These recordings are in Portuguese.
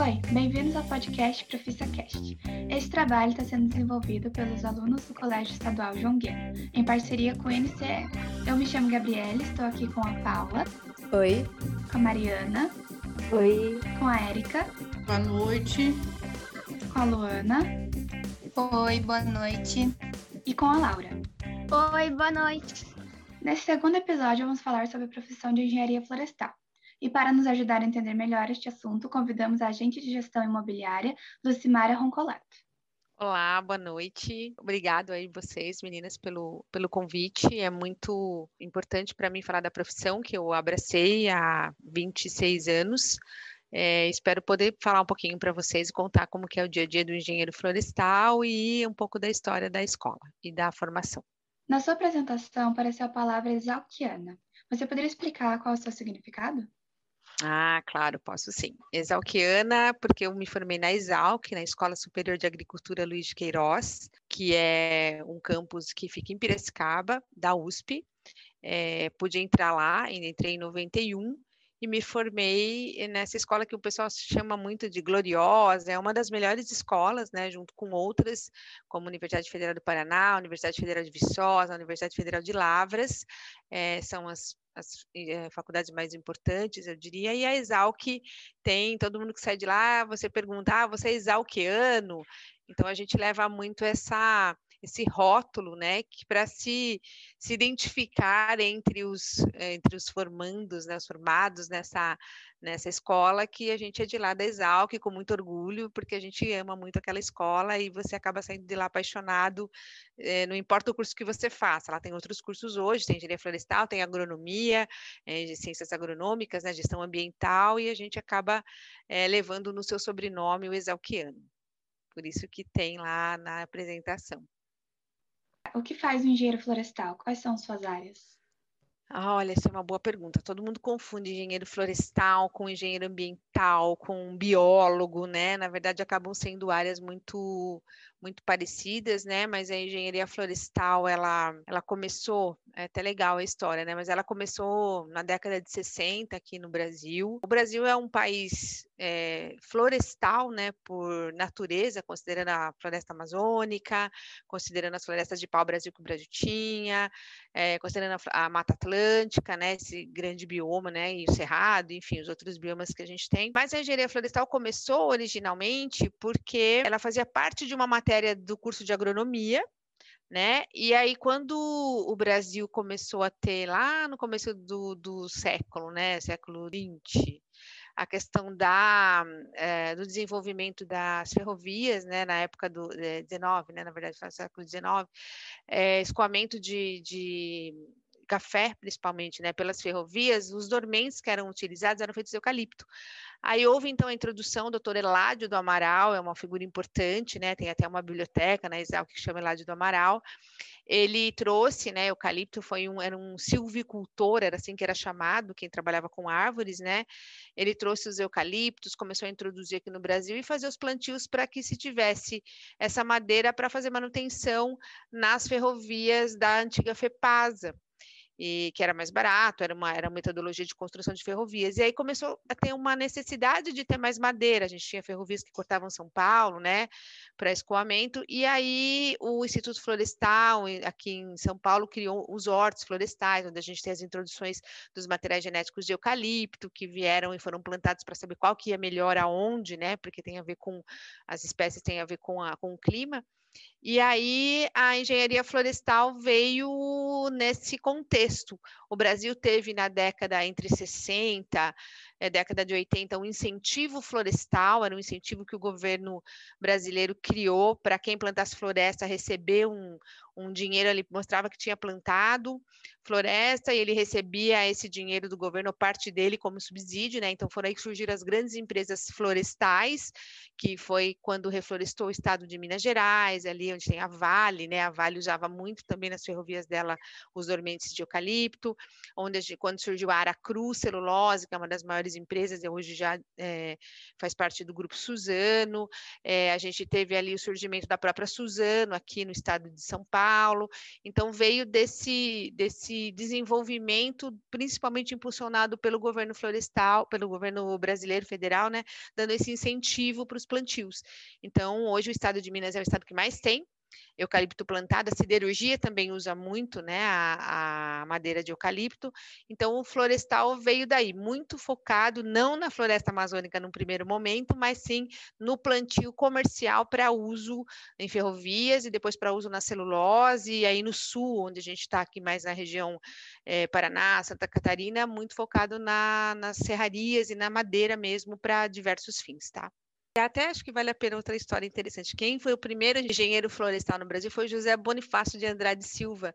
Oi, bem-vindos ao podcast ProfissaCast. Esse trabalho está sendo desenvolvido pelos alunos do Colégio Estadual João Guilherme, em parceria com o NCE. Eu me chamo Gabriela, estou aqui com a Paula. Oi. Com a Mariana. Oi. Com a Érica. Boa noite. Com a Luana. Oi, boa noite. E com a Laura. Oi, boa noite. Nesse segundo episódio, vamos falar sobre a profissão de engenharia florestal. E para nos ajudar a entender melhor este assunto, convidamos a agente de gestão imobiliária, Lucimara Roncolato. Olá, boa noite. Obrigado aí vocês, meninas, pelo, pelo convite. É muito importante para mim falar da profissão que eu abracei há 26 anos. É, espero poder falar um pouquinho para vocês e contar como que é o dia a dia do engenheiro florestal e um pouco da história da escola e da formação. Na sua apresentação apareceu a palavra exalquiana. Você poderia explicar qual é o seu significado? Ah, claro, posso sim. Exalquiana, porque eu me formei na Exalc, na Escola Superior de Agricultura Luiz de Queiroz, que é um campus que fica em Piracicaba, da USP. É, pude entrar lá, entrei em 91 e me formei nessa escola que o pessoal chama muito de gloriosa, é uma das melhores escolas, né, junto com outras, como Universidade Federal do Paraná, Universidade Federal de Viçosa, Universidade Federal de Lavras, é, são as as é, faculdades mais importantes, eu diria, e a Exalc tem, todo mundo que sai de lá, você pergunta, ah, você é exalquiano? Então, a gente leva muito essa esse rótulo, né, que para se, se identificar entre os, entre os formandos, né, os formados nessa, nessa escola, que a gente é de lá da Exalc, com muito orgulho, porque a gente ama muito aquela escola e você acaba saindo de lá apaixonado, eh, não importa o curso que você faça, ela tem outros cursos hoje, tem engenharia florestal, tem agronomia, eh, ciências agronômicas, né, gestão ambiental, e a gente acaba eh, levando no seu sobrenome o exalquiano. Por isso que tem lá na apresentação. O que faz o engenheiro florestal? Quais são suas áreas? Ah, olha, essa é uma boa pergunta. Todo mundo confunde engenheiro florestal com engenheiro ambiental, com biólogo, né? Na verdade, acabam sendo áreas muito muito parecidas, né? Mas a engenharia florestal, ela, ela começou, é até legal a história, né? Mas ela começou na década de 60 aqui no Brasil. O Brasil é um país é, florestal, né? Por natureza, considerando a floresta amazônica, considerando as florestas de pau-brasil que o Brasil tinha, é, considerando a, a, Mata Atlântica, né? Esse grande bioma, né? E o Cerrado, enfim, os outros biomas que a gente tem. Mas a engenharia florestal começou originalmente porque ela fazia parte de uma matéria matéria do curso de agronomia, né? E aí, quando o Brasil começou a ter, lá no começo do, do século, né? Século XX, a questão da, é, do desenvolvimento das ferrovias, né? Na época do é, 19, né? Na verdade, no século XIX, é, escoamento de, de café, principalmente, né, pelas ferrovias, os dormentes que eram utilizados eram feitos de eucalipto. Aí houve então a introdução do doutor Eládio do Amaral, é uma figura importante, né? Tem até uma biblioteca na Exal que chama Eládio do Amaral. Ele trouxe, né? Eucalipto foi um, era um silvicultor, era assim que era chamado, quem trabalhava com árvores, né? Ele trouxe os eucaliptos, começou a introduzir aqui no Brasil e fazer os plantios para que se tivesse essa madeira para fazer manutenção nas ferrovias da antiga FEPASA e que era mais barato, era uma, era uma metodologia de construção de ferrovias. E aí começou a ter uma necessidade de ter mais madeira. A gente tinha ferrovias que cortavam São Paulo, né, para escoamento. E aí o Instituto Florestal, aqui em São Paulo, criou os hortos florestais, onde a gente tem as introduções dos materiais genéticos de eucalipto, que vieram e foram plantados para saber qual que ia melhor aonde, né, porque tem a ver com, as espécies têm a ver com, a, com o clima. E aí a engenharia florestal veio nesse contexto. O Brasil teve na década entre 60 é, década de 80, um incentivo florestal, era um incentivo que o governo brasileiro criou para quem plantasse floresta receber um, um dinheiro, ele mostrava que tinha plantado floresta e ele recebia esse dinheiro do governo, parte dele como subsídio, né? Então foram aí que surgiram as grandes empresas florestais, que foi quando reflorestou o estado de Minas Gerais, ali onde tem a Vale, né? A Vale usava muito também nas ferrovias dela os dormentes de eucalipto, onde quando surgiu a Aracruz celulose, que é uma das maiores maiores empresas, hoje já é, faz parte do grupo Suzano. É, a gente teve ali o surgimento da própria Suzano aqui no estado de São Paulo. Então veio desse desse desenvolvimento, principalmente impulsionado pelo governo florestal, pelo governo brasileiro federal, né, dando esse incentivo para os plantios. Então hoje o estado de Minas é o estado que mais tem eucalipto plantado, a siderurgia também usa muito né, a, a, madeira de eucalipto. Então, o florestal veio daí, muito focado não na floresta amazônica no primeiro momento, mas sim no plantio comercial para uso em ferrovias e depois para uso na celulose, e aí no sul, onde a gente está aqui mais na região é, Paraná, Santa Catarina, muito focado na, nas serrarias e na madeira mesmo para diversos fins, tá? Até acho que vale a pena outra história interessante. Quem foi o primeiro engenheiro florestal no Brasil foi José Bonifácio de Andrade Silva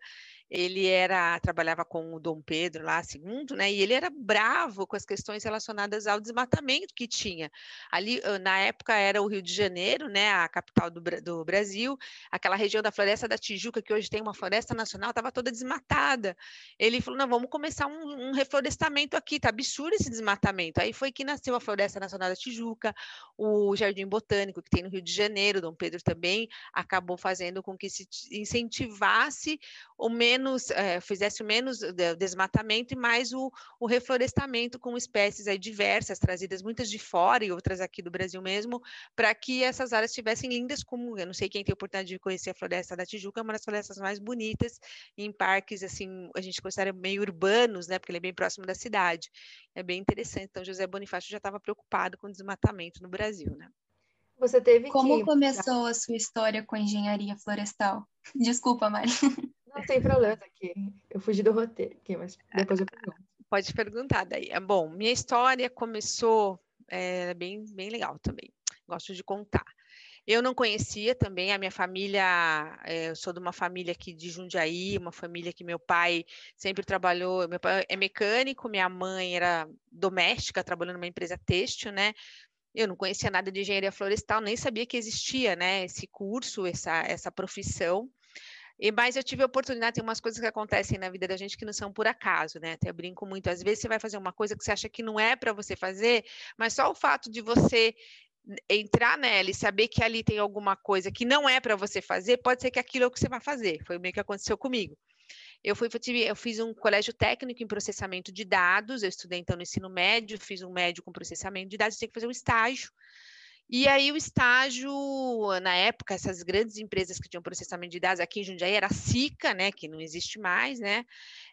ele era trabalhava com o Dom Pedro lá, segundo, né? E ele era bravo com as questões relacionadas ao desmatamento que tinha. Ali, na época, era o Rio de Janeiro, né? A capital do, do Brasil, aquela região da Floresta da Tijuca, que hoje tem uma floresta nacional, estava toda desmatada. Ele falou: não, vamos começar um, um reflorestamento aqui, tá absurdo esse desmatamento. Aí foi que nasceu a Floresta Nacional da Tijuca, o Jardim Botânico, que tem no Rio de Janeiro, Dom Pedro também acabou fazendo com que se incentivasse o menos menos, é, fizesse menos desmatamento e mais o, o, reflorestamento com espécies aí diversas, trazidas muitas de fora e outras aqui do Brasil mesmo, para que essas áreas estivessem lindas, como eu não sei quem tem a oportunidade de conhecer a Floresta da Tijuca, é uma das florestas mais bonitas, em parques, assim, a gente considera meio urbanos, né, porque ele é bem próximo da cidade. É bem interessante. Então, José Bonifácio já estava preocupado com o desmatamento no Brasil, né? Você teve Como que... começou a sua história com engenharia florestal? Desculpa, Mari. Não tem problema aqui. Eu fugi do roteiro aqui, mas depois eu pergunto. Pode perguntar daí. É bom, minha história começou é, bem, bem legal também. Gosto de contar. Eu não conhecia também a minha família, é, eu sou de uma família aqui de Jundiaí, uma família que meu pai sempre trabalhou, meu pai é mecânico, minha mãe era doméstica, trabalhando numa empresa têxtil, né? Eu não conhecia nada de engenharia florestal, nem sabia que existia, né, esse curso, essa, essa profissão. E, mas eu tive a oportunidade, tem umas coisas que acontecem na vida da gente que não são por acaso, né? Até eu brinco muito. Às vezes você vai fazer uma coisa que você acha que não é para você fazer, mas só o fato de você entrar nela e saber que ali tem alguma coisa que não é para você fazer, pode ser que aquilo é o que você vai fazer. Foi meio que aconteceu comigo. Eu, fui, eu fiz um colégio técnico em processamento de dados, eu estudei então no ensino médio, fiz um médio com processamento de dados, tinha que fazer um estágio e aí o estágio, na época, essas grandes empresas que tinham processamento de dados aqui em Jundiaí era a Sica, né, que não existe mais, né?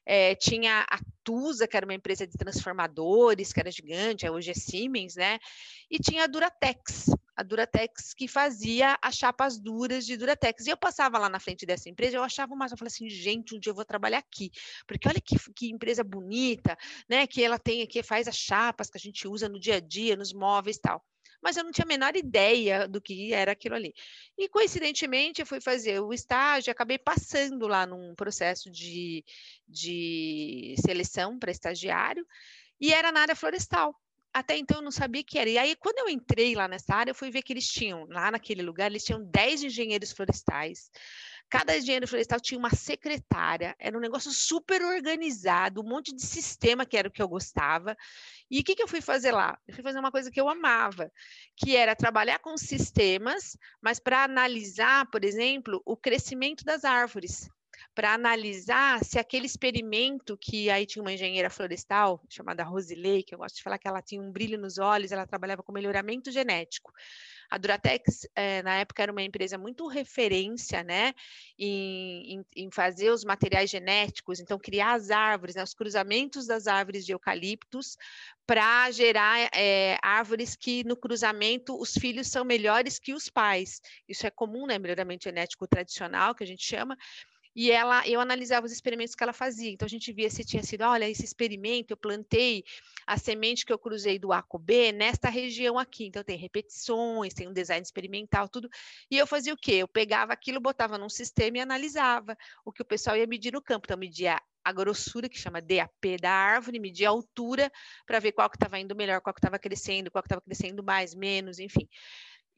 É, tinha a Tusa, que era uma empresa de transformadores, que era gigante, hoje é Siemens, né? E tinha a Duratex, a Duratex que fazia as chapas duras de Duratex. E eu passava lá na frente dessa empresa, eu achava mais, eu falei assim, gente, um dia eu vou trabalhar aqui, porque olha que, que empresa bonita, né? Que ela tem aqui, faz as chapas que a gente usa no dia a dia, nos móveis e tal mas eu não tinha a menor ideia do que era aquilo ali. E, coincidentemente, eu fui fazer o estágio, acabei passando lá num processo de, de seleção para estagiário, e era na área florestal. Até então eu não sabia que era. E aí, quando eu entrei lá nessa área, eu fui ver que eles tinham, lá naquele lugar, eles tinham 10 engenheiros florestais, Cada engenheiro florestal tinha uma secretária, era um negócio super organizado, um monte de sistema que era o que eu gostava. E o que, que eu fui fazer lá? Eu fui fazer uma coisa que eu amava, que era trabalhar com sistemas, mas para analisar, por exemplo, o crescimento das árvores para analisar se aquele experimento que aí tinha uma engenheira florestal chamada Rosilei, que eu gosto de falar que ela tinha um brilho nos olhos, ela trabalhava com melhoramento genético. A Duratex, é, na época, era uma empresa muito referência né, em, em, em, fazer os materiais genéticos, então criar as árvores, né, os cruzamentos das árvores de eucaliptos para gerar é, árvores que no cruzamento os filhos são melhores que os pais. Isso é comum, né? Melhoramento genético tradicional, que a gente chama, e ela, eu analisava os experimentos que ela fazia. Então a gente via se tinha sido, olha, esse experimento eu plantei a semente que eu cruzei do A com B nesta região aqui. Então tem repetições, tem um design experimental, tudo. E eu fazia o quê? Eu pegava aquilo, botava num sistema e analisava o que o pessoal ia medir no campo. Então media a grossura, que chama DAP da árvore, medir a altura para ver qual que estava indo melhor, qual que estava crescendo, qual que estava crescendo mais, menos, enfim.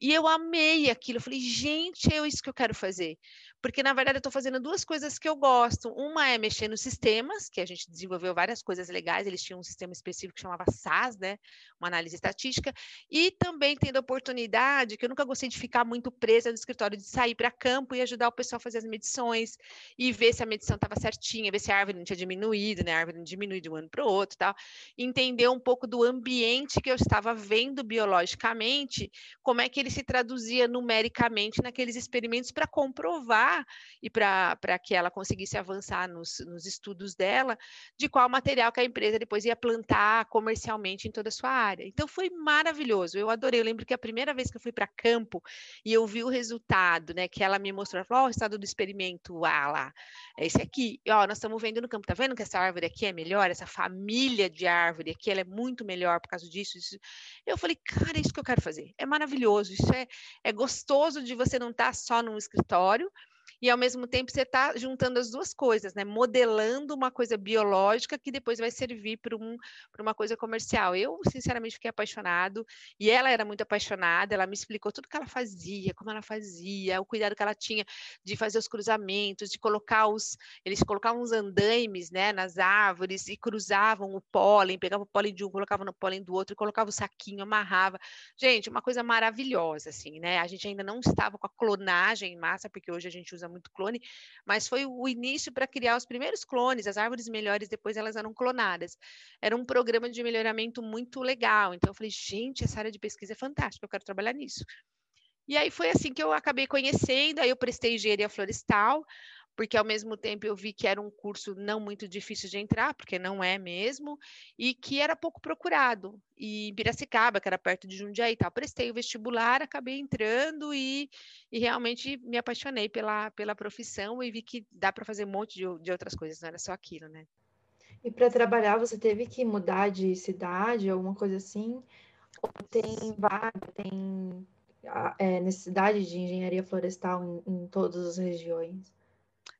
E eu amei aquilo. Eu falei, gente, é isso que eu quero fazer porque na verdade eu estou fazendo duas coisas que eu gosto. Uma é mexer nos sistemas, que a gente desenvolveu várias coisas legais, eles tinham um sistema específico que chamava SAS, né? Uma análise estatística, e também tendo a oportunidade, que eu nunca gostei de ficar muito presa no escritório, de sair para campo e ajudar o pessoal a fazer as medições e ver se a medição estava certinha, ver se a árvore não tinha diminuído, né? A árvore não diminui de um ano para o outro tal. Entender um pouco do ambiente que eu estava vendo biologicamente, como é que ele se traduzia numericamente naqueles experimentos para comprovar e para que ela conseguisse avançar nos, nos estudos dela, de qual material que a empresa depois ia plantar comercialmente em toda a sua área. Então foi maravilhoso, eu adorei. Eu lembro que a primeira vez que eu fui para campo e eu vi o resultado, né, que ela me mostrou, ela falou: oh, o resultado do experimento, ah lá, é esse aqui. E, ó, nós estamos vendo no campo, tá vendo que essa árvore aqui é melhor, essa família de árvore aqui, ela é muito melhor por causa disso. Isso. Eu falei, cara, é isso que eu quero fazer. É maravilhoso, é, é gostoso de você não estar tá só num escritório, e ao mesmo tempo você está juntando as duas coisas, né? Modelando uma coisa biológica que depois vai servir para um, uma coisa comercial. Eu, sinceramente, fiquei apaixonado e ela era muito apaixonada. Ela me explicou tudo que ela fazia, como ela fazia, o cuidado que ela tinha de fazer os cruzamentos, de colocar os. Eles colocavam os andaimes né, nas árvores e cruzavam o pólen, pegavam o pólen de um, colocavam no pólen do outro, colocava o saquinho, amarrava. Gente, uma coisa maravilhosa, assim, né? A gente ainda não estava com a clonagem em massa, porque hoje a gente usa muito clone, mas foi o início para criar os primeiros clones, as árvores melhores, depois elas eram clonadas. Era um programa de melhoramento muito legal. Então eu falei, gente, essa área de pesquisa é fantástica, eu quero trabalhar nisso. E aí foi assim que eu acabei conhecendo, aí eu prestei engenharia florestal, porque ao mesmo tempo eu vi que era um curso não muito difícil de entrar, porque não é mesmo, e que era pouco procurado. E em Piracicaba, que era perto de Jundiaí, tal, prestei o vestibular, acabei entrando e, e realmente me apaixonei pela, pela profissão e vi que dá para fazer um monte de, de outras coisas, não era só aquilo, né? E para trabalhar você teve que mudar de cidade, alguma coisa assim? Ou tem vaga, tem é, necessidade de engenharia florestal em, em todas as regiões?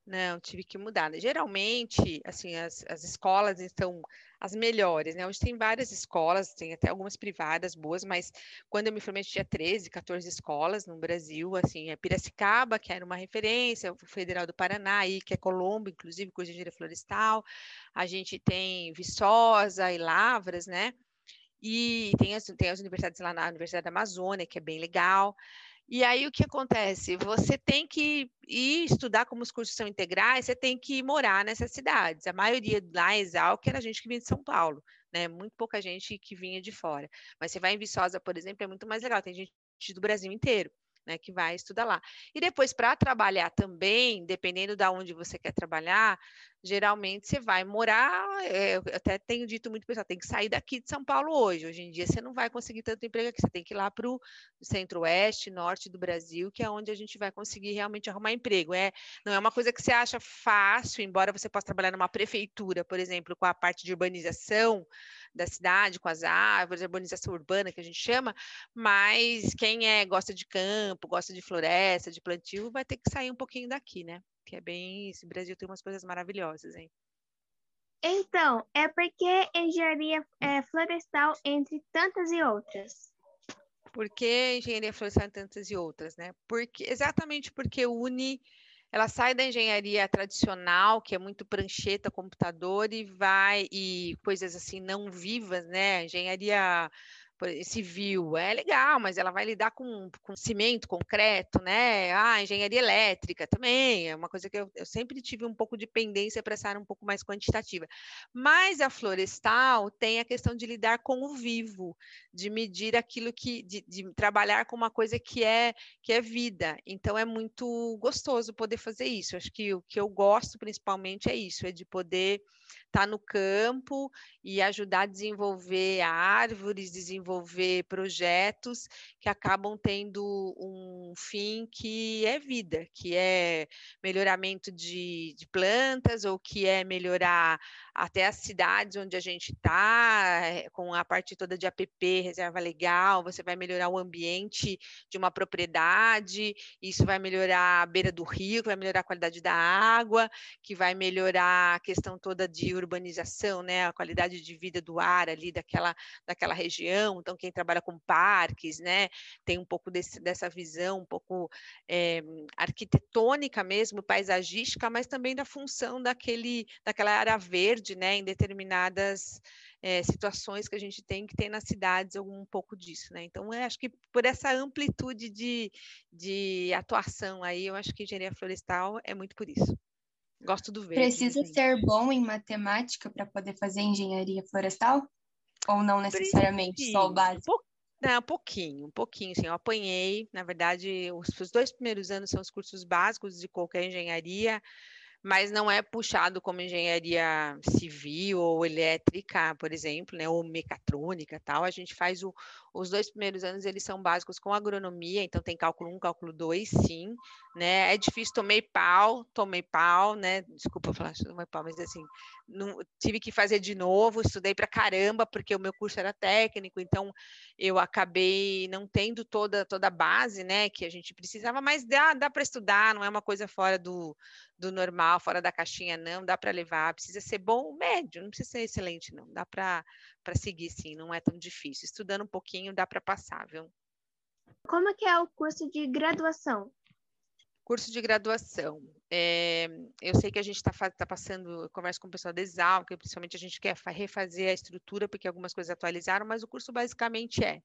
Não, tive que mudar. Né? Geralmente, assim, as, as escolas estão as melhores, né? Hoje tem várias escolas, tem até algumas privadas boas, mas quando eu me formei tinha 13, 14 escolas no Brasil, assim, é Piracicaba, que era uma referência, o Federal do Paraná, aí, que é Colombo, inclusive, com engenharia florestal, a gente tem Viçosa e Lavras, né? E tem as, tem as universidades lá na Universidade da Amazônia, que é bem legal. E aí o que acontece? Você tem que ir estudar como os cursos são integrais, você tem que morar nessas cidades. A maioria lá em Exalc era gente que vinha de São Paulo, né? Muito pouca gente que vinha de fora. Mas você vai em Viçosa, por exemplo, é muito mais legal, tem gente do Brasil inteiro. Né, que vai estudar lá. E depois, para trabalhar também, dependendo de onde você quer trabalhar, geralmente você vai morar, é, eu até tenho dito muito pessoal, tem que sair daqui de São Paulo hoje. Hoje em dia você não vai conseguir tanto emprego aqui, você tem que ir lá para o centro-oeste, norte do Brasil, que é onde a gente vai conseguir realmente arrumar emprego. É, não é uma coisa que você acha fácil, embora você possa trabalhar numa prefeitura, por exemplo, com a parte de urbanização da cidade, com as árvores, urbanização urbana que a gente chama, mas quem é gosta de campo, gosta de floresta, de plantio, vai ter que sair um pouquinho daqui, né? que é bem. Esse Brasil tem umas coisas maravilhosas, hein? Então, é porque engenharia é, florestal entre tantas e outras? Por que engenharia florestal entre tantas e outras, né? Porque, exatamente porque une, ela sai da engenharia tradicional, que é muito prancheta, computador, e vai, e coisas assim não vivas, né? Engenharia civil é legal, mas ela vai lidar com, com cimento, concreto, né? Ah, engenharia elétrica também, é uma coisa que eu, eu sempre tive um pouco de pendência para essa área um pouco mais quantitativa. Mas a florestal tem a questão de lidar com o vivo, de medir aquilo que, de, de trabalhar com uma coisa que é que é vida. Então é muito gostoso poder fazer isso. Acho que o que eu gosto principalmente é isso, é de poder estar tá no campo e ajudar a desenvolver árvores, desenvolver projetos que acabam tendo um fim que é vida, que é melhoramento de, de plantas ou que é melhorar até as cidades onde a gente está, eh, com a parte toda de APP, reserva legal, você vai melhorar o ambiente de uma propriedade, isso vai melhorar a beira do rio, vai melhorar a qualidade da água, que vai melhorar a questão toda de urbanização, né, a qualidade de vida do ar ali daquela, daquela região. Então, quem trabalha com parques, né, tem um pouco desse, dessa visão, um pouco é, arquitetônica mesmo, paisagística, mas também da função daquele, daquela área verde, né, em determinadas é, situações que a gente tem que ter nas cidades um pouco disso, né? Então, acho que por essa amplitude de, de atuação aí, eu acho que engenharia florestal é muito por isso. Gosto do verde. Precisa assim. ser bom em matemática para poder fazer engenharia florestal? Ou não necessariamente, Precisa. só o básico? Não, um pouquinho, um pouquinho, assim, eu apanhei, na verdade, os, os dois primeiros anos são os cursos básicos de qualquer engenharia, mas não é puxado como engenharia civil ou elétrica, por exemplo, né, ou mecatrônica, tal. A gente faz o, os dois primeiros anos eles são básicos com agronomia, então tem cálculo 1, cálculo 2, sim, né? É difícil, tomei pau, tomei pau, né? Desculpa falar tomei pau, mas assim, não, tive que fazer de novo, estudei para caramba, porque o meu curso era técnico, então eu acabei não tendo toda, toda a base, né, que a gente precisava, mas dá, dá para estudar, não é uma coisa fora do, do normal, fora da caixinha, não, dá para levar, precisa ser bom, médio, não precisa ser excelente, não, dá para seguir, sim, não é tão difícil. Estudando um pouquinho dá para passar, viu? Como é que é o curso de graduação? Curso de graduação. É, eu sei que a gente está tá passando, conversa com o pessoal da Exal, que principalmente a gente quer refazer a estrutura, porque algumas coisas atualizaram, mas o curso basicamente é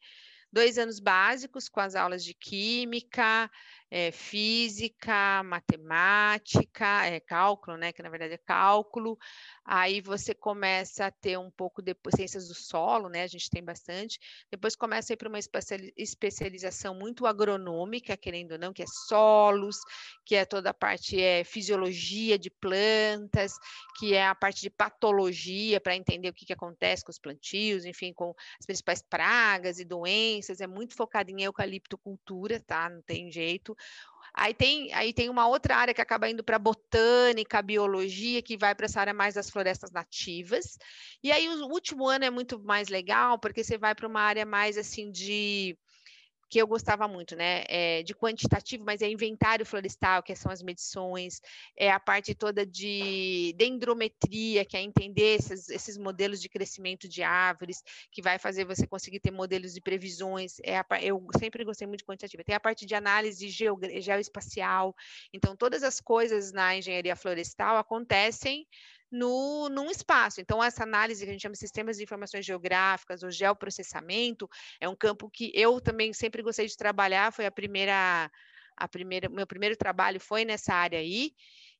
dois anos básicos com as aulas de química, é, física, matemática, é, cálculo, né? Que na verdade é cálculo. Aí você começa a ter um pouco de ciências do solo, né? A gente tem bastante. Depois começa a ir para uma especialização muito agronômica, querendo ou não, que é solos, que é toda a parte é fisiologia de plantas, que é a parte de patologia para entender o que, que acontece com os plantios, enfim, com as principais pragas e doenças. É muito focado em eucaliptocultura, tá? Não tem jeito. Aí tem, aí tem uma outra área que acaba indo para botânica, biologia, que vai para essa área mais das florestas nativas. E aí o último ano é muito mais legal, porque você vai para uma área mais assim de que eu gostava muito, né? É, de quantitativo, mas é inventário florestal, que são as medições, é a parte toda de dendrometria, que é entender esses, esses modelos de crescimento de árvores, que vai fazer você conseguir ter modelos de previsões. É a, eu sempre gostei muito de quantitativo. Tem a parte de análise geo, geoespacial. Então, todas as coisas na engenharia florestal acontecem no, num espaço. Então, essa análise que a gente chama de sistemas de informações geográficas ou geoprocessamento é um campo que eu também sempre gostei de trabalhar, foi a primeira, a primeira, meu primeiro trabalho foi nessa área aí,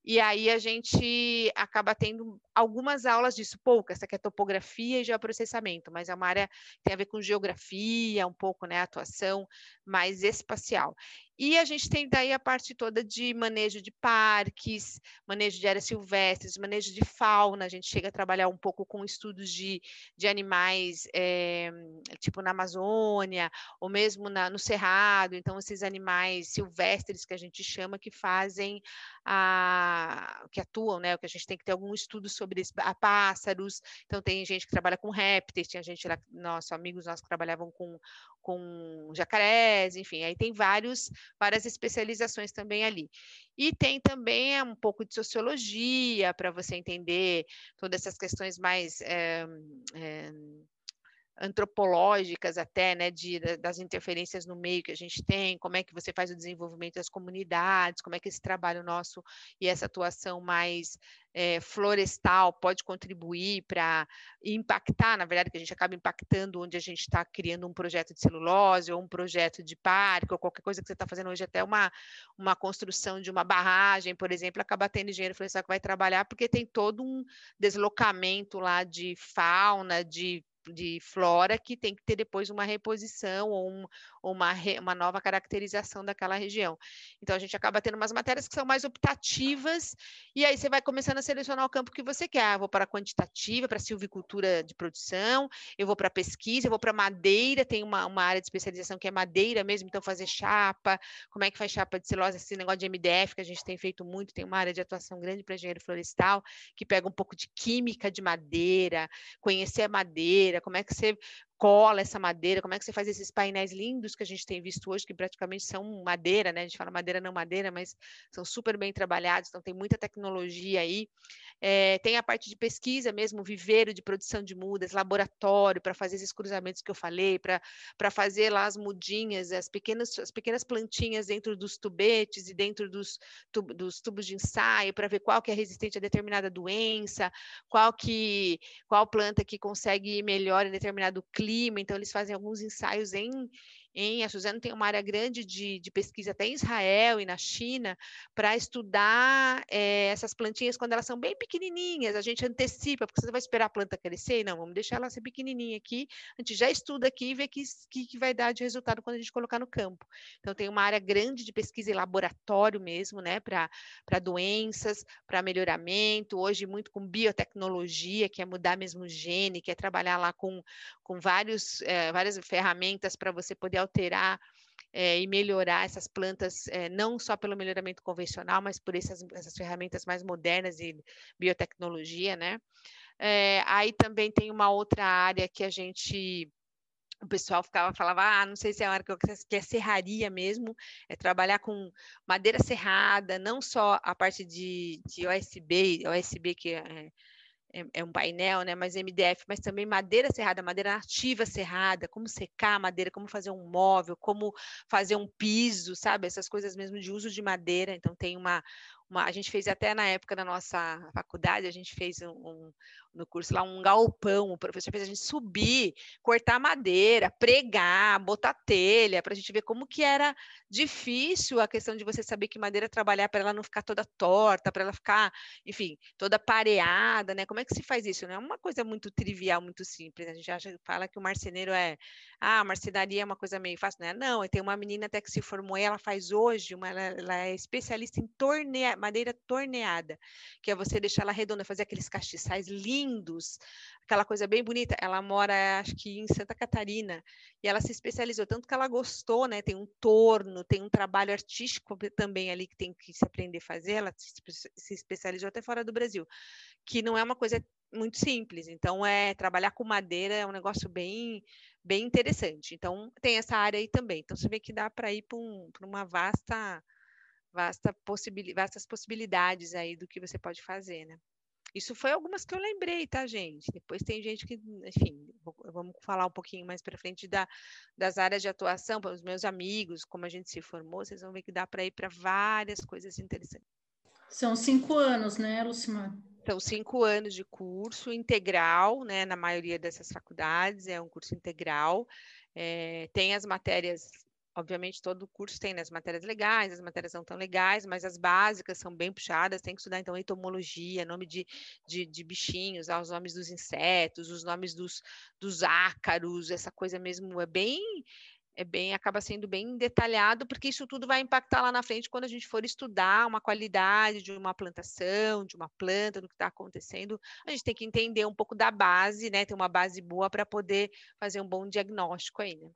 e aí a gente acaba tendo algumas aulas disso, poucas, essa aqui é topografia e geoprocessamento, mas é uma área que tem a ver com geografia, um pouco, né, atuação mais espacial. E a gente tem daí a parte toda de manejo de parques, manejo de áreas silvestres, manejo de fauna. A gente chega a trabalhar um pouco com estudos de, de animais, é, tipo na Amazônia, ou mesmo na, no Cerrado. Então, esses animais silvestres que a gente chama, que fazem, a, que atuam, né? O que a gente tem que ter algum estudo sobre a pássaros. Então, tem gente que trabalha com répteis, tinha gente lá, nossos amigos nossos que trabalhavam com, com jacarés, enfim, aí tem vários, várias especializações também ali. E tem também é, um pouco de sociologia para você entender todas essas questões mais é, é, antropológicas até, né, de, das interferências no meio que a gente tem, como é que você faz o desenvolvimento das comunidades, como é que esse trabalho nosso e essa atuação mais é, florestal pode contribuir para impactar, na verdade, que a gente acaba impactando onde a gente está criando um projeto de celulose ou um projeto de parque ou qualquer coisa que você está fazendo hoje, até uma, uma construção de uma barragem, por exemplo, acaba tendo engenheiro florestal que vai trabalhar porque tem todo um deslocamento lá de fauna, de de flora que tem que ter depois uma reposição ou, um, uma, re, uma nova caracterização daquela região. Então a gente acaba tendo umas matérias que são mais optativas e aí você vai começando a selecionar o campo que você quer. Ah, vou para a quantitativa, para silvicultura de produção, eu vou para pesquisa, eu vou para madeira, tem uma, uma área de especialização que é madeira mesmo, então fazer chapa, como é que faz chapa de celulose, esse negócio de MDF que a gente tem feito muito, tem uma área de atuação grande para engenheiro florestal, que pega um pouco de química de madeira, conhecer a madeira, como é que você cola essa madeira, como é que você faz esses painéis lindos que a gente tem visto hoje, que praticamente são madeira, né? A gente fala madeira não madeira, mas são super bem trabalhados, então tem muita tecnologia aí. É, tem a parte de pesquisa mesmo, viveiro de produção de mudas, laboratório para fazer esses cruzamentos que eu falei, para fazer lá as mudinhas, as pequenas, as pequenas plantinhas dentro dos tubetes e dentro dos, dos tubos de ensaio, para ver qual que é resistente a determinada doença, qual que qual planta que consegue ir melhor em determinado clima então eles fazem alguns ensaios em a Suzano tem uma área grande de, de pesquisa até em Israel e na China para estudar é, essas plantinhas quando elas são bem pequenininhas. A gente antecipa, porque você vai esperar a planta crescer? Não, vamos deixar ela ser pequenininha aqui. A gente já estuda aqui e vê que, que, que vai dar de resultado quando a gente colocar no campo. Então, tem uma área grande de pesquisa em laboratório mesmo, né, para doenças, para melhoramento. Hoje, muito com biotecnologia, que é mudar mesmo o gene, que é trabalhar lá com, com vários, é, várias ferramentas para você poder alterar é, e melhorar essas plantas, é, não só pelo melhoramento convencional, mas por essas, essas ferramentas mais modernas de biotecnologia, né? É, aí também tem uma outra área que a gente o pessoal ficava falava, ah, não sei se é a hora que eu que é serraria mesmo, é trabalhar com madeira serrada, não só a parte de, de OSB, OSB que é, é, é, um painel, né? Mas MDF, mas também madeira serrada, madeira nativa serrada, como secar a madeira, como fazer um móvel, como fazer um piso, sabe? Essas coisas mesmo de uso de madeira. Então tem uma, uma, a gente fez até na época da nossa faculdade, a gente fez um, um, no curso lá um galpão, o professor fez a gente subir, cortar madeira, pregar, botar telha, para a gente ver como que era difícil a questão de você saber que madeira trabalhar para ela não ficar toda torta, para ela ficar, enfim, toda pareada, né? Como é que se faz isso? Não é uma coisa muito trivial, muito simples. A gente acha, fala que o marceneiro é, ah, marcenaria é uma coisa meio fácil, não é? Não, tem uma menina até que se formou ela faz hoje, uma, ela, ela é especialista em tornear madeira torneada, que é você deixar ela redonda, fazer aqueles castiçais lindos, aquela coisa bem bonita. Ela mora, acho que em Santa Catarina, e ela se especializou tanto que ela gostou, né? Tem um torno, tem um trabalho artístico também ali que tem que se aprender a fazer. Ela se especializou até fora do Brasil, que não é uma coisa muito simples. Então, é trabalhar com madeira é um negócio bem bem interessante. Então, tem essa área aí também. Então, você vê que dá para ir para um, uma vasta vasta possibil, vastas possibilidades aí do que você pode fazer, né? Isso foi algumas que eu lembrei, tá, gente? Depois tem gente que, enfim, vamos falar um pouquinho mais para frente da, das áreas de atuação, para os meus amigos, como a gente se formou, vocês vão ver que dá para ir para várias coisas interessantes. São cinco anos, né, Lucimar? São cinco anos de curso integral, né, na maioria dessas faculdades, é um curso integral. É, tem as matérias Obviamente, todo o curso tem né, as matérias legais, as matérias não tão legais, mas as básicas são bem puxadas. Tem que estudar, então, entomologia, nome de, de, de bichinhos, os nomes dos insetos, os nomes dos, dos ácaros, essa coisa mesmo é bem é bem, acaba sendo bem detalhado, porque isso tudo vai impactar lá na frente quando a gente for estudar uma qualidade de uma plantação, de uma planta, do que está acontecendo. A gente tem que entender um pouco da base, né? Ter uma base boa para poder fazer um bom diagnóstico aí, né?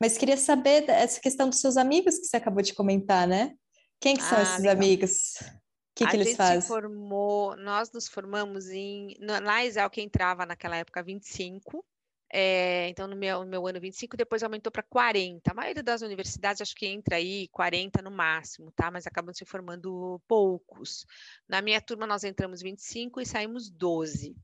Mas queria saber essa questão dos seus amigos que você acabou de comentar, né? Quem que são ah, esses legal. amigos? O que, que eles fazem? Formou, nós nos formamos em. Na Exal, que entrava naquela época 25. É, então, no meu, no meu ano 25, depois aumentou para 40. A maioria das universidades acho que entra aí 40 no máximo, tá? Mas acabam se formando poucos. Na minha turma, nós entramos 25 e saímos 12.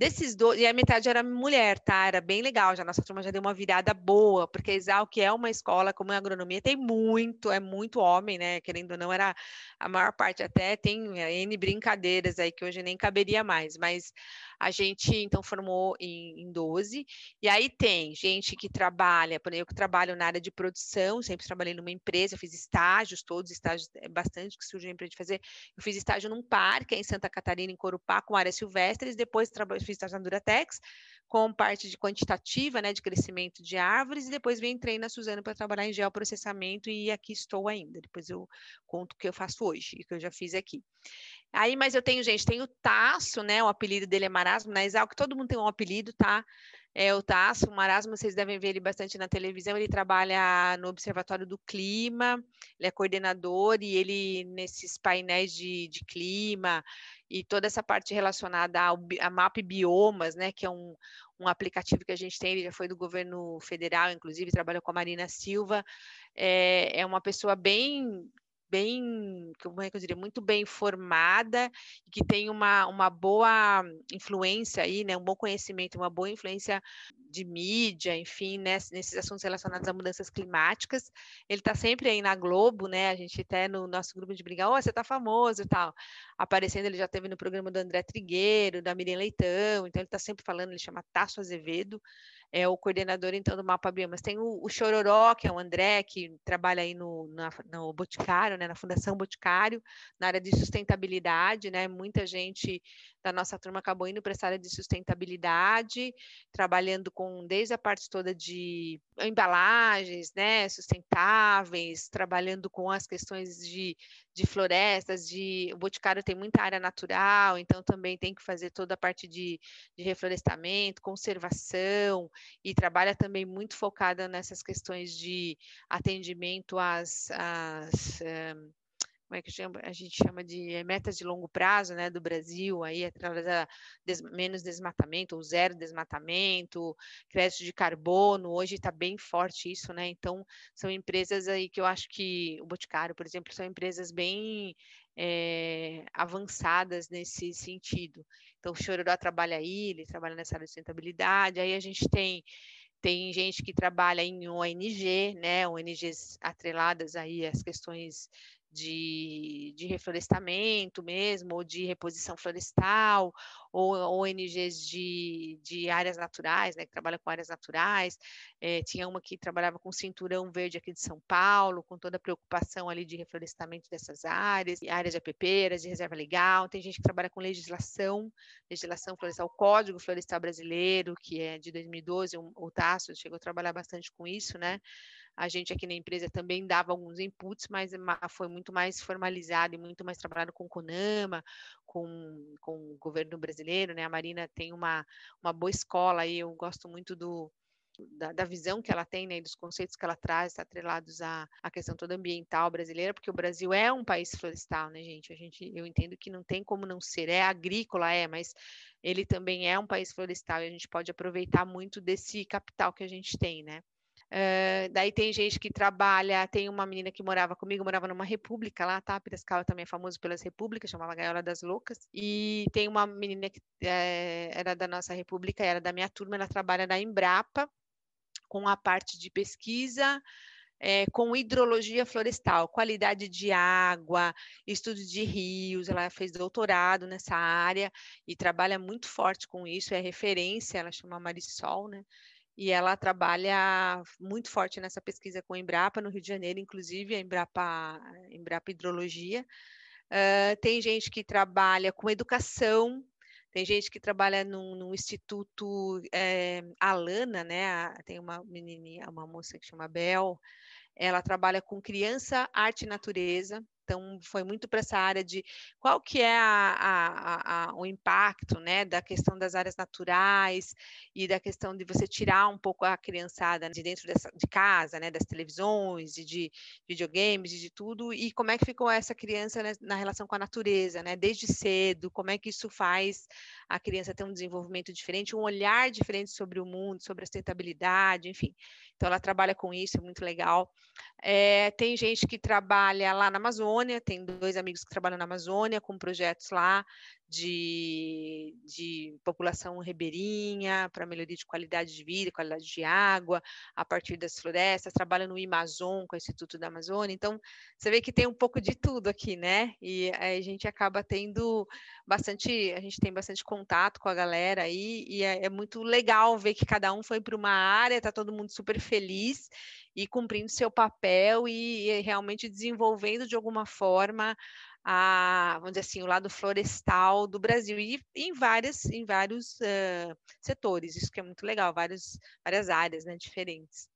Desses dois, e a metade era mulher, tá? Era bem legal, já nossa turma já deu uma virada boa, porque a Exalc é uma escola como a agronomia, tem muito, é muito homem, né? Querendo ou não, era a maior parte até tem é, N brincadeiras aí que hoje nem caberia mais, mas a gente então formou em, em 12, e aí tem gente que trabalha, por exemplo, eu que trabalho na área de produção, sempre trabalhei numa empresa, fiz estágios, todos estágios, é bastante que surgiu para gente fazer. Eu fiz estágio num parque em Santa Catarina, em Corupá, com áreas silvestres, depois trabalhei estágio na Duratex, com parte de quantitativa, né, de crescimento de árvores, e depois vim entrei na Suzano para trabalhar em geoprocessamento e aqui estou ainda. Depois eu conto o que eu faço hoje e o que eu já fiz aqui. Aí, mas eu tenho, gente, tem o Tasso, né? O apelido dele é Marasmo. Na Exalc todo mundo tem um apelido, tá? É o Tasso, o Marasmo, vocês devem ver ele bastante na televisão. Ele trabalha no Observatório do Clima, ele é coordenador e ele, nesses painéis de, de clima e toda essa parte relacionada ao a MAP Biomas, né? Que é um, um aplicativo que a gente tem, ele já foi do governo federal, inclusive, trabalhou com a Marina Silva. É, é uma pessoa bem bem, como é que eu diria, muito bem formada e que tem uma, uma boa influência aí, né, um bom conhecimento, uma boa influência de mídia, enfim, né, nesses assuntos relacionados a mudanças climáticas. Ele está sempre aí na Globo, né? A gente até no nosso grupo de briga, oh, você está famoso e tal. Aparecendo, ele já teve no programa do André Trigueiro, da Miriam Leitão, então ele está sempre falando, ele chama Tasso Azevedo é o coordenador então do Mapa Biomas. Tem o, o Chororó, que é o André, que trabalha aí no, na, no Boticário, né, na Fundação Boticário, na área de sustentabilidade, né? Muita gente da nossa turma acabou indo para essa área de sustentabilidade, trabalhando com desde a parte toda de embalagens, né, sustentáveis, trabalhando com as questões de, de florestas, de o Boticário tem muita área natural, então também tem que fazer toda a parte de, de reflorestamento, conservação, e trabalha também muito focada nessas questões de atendimento às, às um, como é que chama? a gente chama de eh, metas de longo prazo, né, do Brasil, aí através da des, menos desmatamento, ou zero desmatamento, crédito de carbono, hoje está bem forte isso, né, então são empresas aí que eu acho que, o Boticário, por exemplo, são empresas bem é, avançadas nesse sentido. Então, o Chororó trabalha aí, ele trabalha nessa área de sustentabilidade, aí a gente tem tem gente que trabalha em ONG, né, ONGs atreladas aí às questões de, de reflorestamento mesmo, ou de reposição florestal, ou ONGs de, de áreas naturais, né, que trabalham com áreas naturais. É, tinha uma que trabalhava com cinturão verde aqui de São Paulo, com toda a preocupação ali de reflorestamento dessas áreas, áreas de APP, de reserva legal. Tem gente que trabalha com legislação, legislação florestal, o Código Florestal Brasileiro, que é de 2012, o, o Tasso chegou a trabalhar bastante com isso, né? A gente aqui na empresa também dava alguns inputs, mas foi muito mais formalizado e muito mais trabalhado com o CONAMA, com, com o governo brasileiro, né? A Marina tem uma, uma boa escola e eu gosto muito do, da, da, visão que ela tem, né, dos conceitos que ela traz, atrelados à, à questão toda ambiental brasileira, porque o Brasil é um país florestal, né, gente? A gente, eu entendo que não tem como não ser, é agrícola, é, mas ele também é um país florestal e a gente pode aproveitar muito desse capital que a gente tem, né? Uh, daí tem gente que trabalha, tem uma menina que morava comigo, morava numa república lá, tá? Piracicaba também é famoso pelas repúblicas, chamava Gaiola das Loucas. E tem uma menina que é, era da nossa república, era da minha turma, ela trabalha na Embrapa, com a parte de pesquisa, é, com hidrologia florestal, qualidade de água, estudo de rios, ela fez doutorado nessa área e trabalha muito forte com isso, é referência, ela chama Marisol, né? E ela trabalha muito forte nessa pesquisa com a Embrapa, no Rio de Janeiro, inclusive, a Embrapa, Embrapa Hidrologia. Uh, tem gente que trabalha com educação, tem gente que trabalha num, num instituto é, Alana, né? Tem uma menininha, uma moça que chama Bel, ela trabalha com criança, arte e natureza. Então, foi muito para essa área de qual que é a, a, a, o impacto né, da questão das áreas naturais e da questão de você tirar um pouco a criançada de dentro dessa, de casa, né, das televisões e de videogames e de tudo, e como é que ficou essa criança né, na relação com a natureza, né, desde cedo, como é que isso faz a criança ter um desenvolvimento diferente, um olhar diferente sobre o mundo, sobre a sustentabilidade, enfim. Então, ela trabalha com isso, é muito legal. É, tem gente que trabalha lá na Amazônia, tem dois amigos que trabalham na Amazônia com projetos lá de, de população ribeirinha, para melhoria de qualidade de vida, qualidade de água, a partir das florestas, trabalha no Amazon, com o Instituto da Amazônia. Então, você vê que tem um pouco de tudo aqui, né? E a gente acaba tendo bastante, a gente tem bastante contato com a galera aí, e é, é muito legal ver que cada um foi para uma área, está todo mundo super feliz e cumprindo seu papel e, e realmente desenvolvendo de alguma forma a, vamos dizer assim, o lado florestal do Brasil e em várias, em vários uh, setores. Isso que é muito legal, vários, várias áreas, né, diferentes.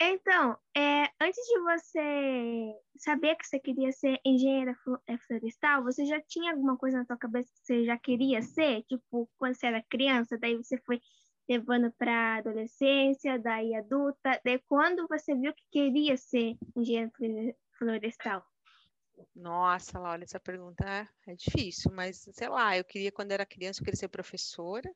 Então, é, antes de você saber que você queria ser engenheira é, florestal, você já tinha alguma coisa na sua cabeça que você já queria ser? Tipo, quando você era criança, daí você foi levando para adolescência, daí adulta, daí quando você viu que queria ser engenheiro florestal? Nossa, Laura, essa pergunta é difícil, mas sei lá, eu queria, quando era criança, eu queria ser professora,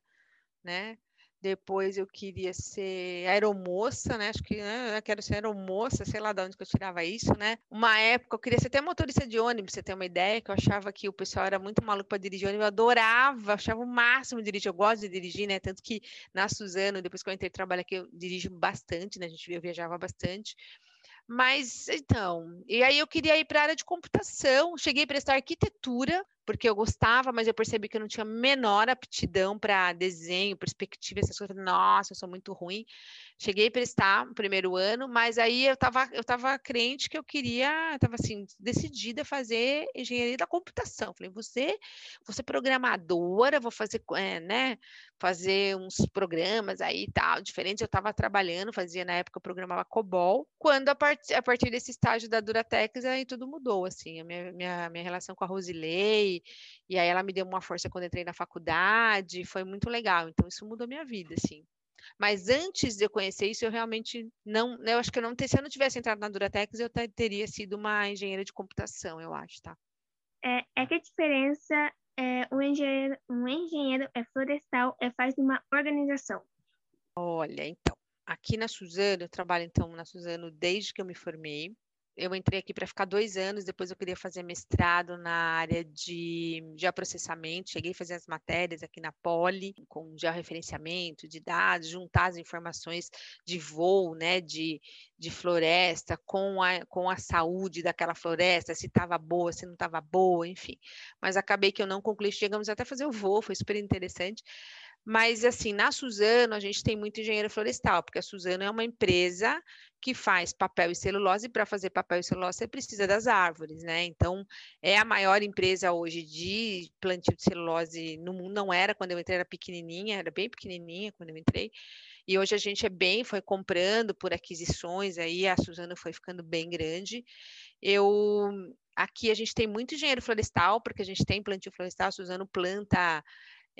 né? Depois eu queria ser aeromoça, né? Acho que né? eu quero ser aeromoça, sei lá de onde que eu tirava isso, né? Uma época eu queria ser até motorista de ônibus, você ter uma ideia, que eu achava que o pessoal era muito maluco para dirigir ônibus, eu adorava, achava o máximo dirigir, eu gosto de dirigir, né? Tanto que na Suzano, depois que eu entrei trabalhar aqui, eu dirijo bastante, né? A gente eu viajava bastante. Mas então, e aí eu queria ir para a área de computação, cheguei a prestar arquitetura, porque eu gostava, mas eu percebi que eu não tinha menor aptidão para desenho, perspectiva, essas coisas. Nossa, eu sou muito ruim. Cheguei a prestar no primeiro ano, mas aí eu estava eu tava crente que eu queria, estava assim, decidida a fazer engenharia da computação. Falei, você, você programadora, vou fazer, é, né, fazer uns programas aí e tal, diferente. Eu estava trabalhando, fazia na época, eu programava COBOL. Quando a, part, a partir desse estágio da Duratex, aí tudo mudou, assim, a minha, minha, minha relação com a Rosilei, e aí ela me deu uma força quando entrei na faculdade, foi muito legal. Então isso mudou minha vida, assim. Mas antes de eu conhecer isso, eu realmente não, eu acho que eu não se eu não tivesse entrado na Duratex, eu teria sido uma engenheira de computação, eu acho, tá? É, é que a diferença é um engenheiro, um engenheiro é florestal, é faz uma organização. Olha, então, aqui na Suzano, eu trabalho então na Suzano desde que eu me formei eu entrei aqui para ficar dois anos, depois eu queria fazer mestrado na área de geoprocessamento, cheguei a fazer as matérias aqui na Poli, com georreferenciamento de dados, juntar as informações de voo, né, de, de floresta, com a, com a saúde daquela floresta, se estava boa, se não estava boa, enfim. Mas acabei que eu não concluí, chegamos até a fazer o voo, foi super interessante. Mas, assim, na Suzano, a gente tem muito engenheiro florestal, porque a Suzano é uma empresa que faz papel e celulose, e para fazer papel e celulose você precisa das árvores, né? Então, é a maior empresa hoje de plantio de celulose no mundo. Não era quando eu entrei, era pequenininha, era bem pequenininha quando eu entrei. E hoje a gente é bem, foi comprando por aquisições, aí a Suzano foi ficando bem grande. Eu aqui a gente tem muito engenheiro florestal, porque a gente tem plantio florestal, a Suzano planta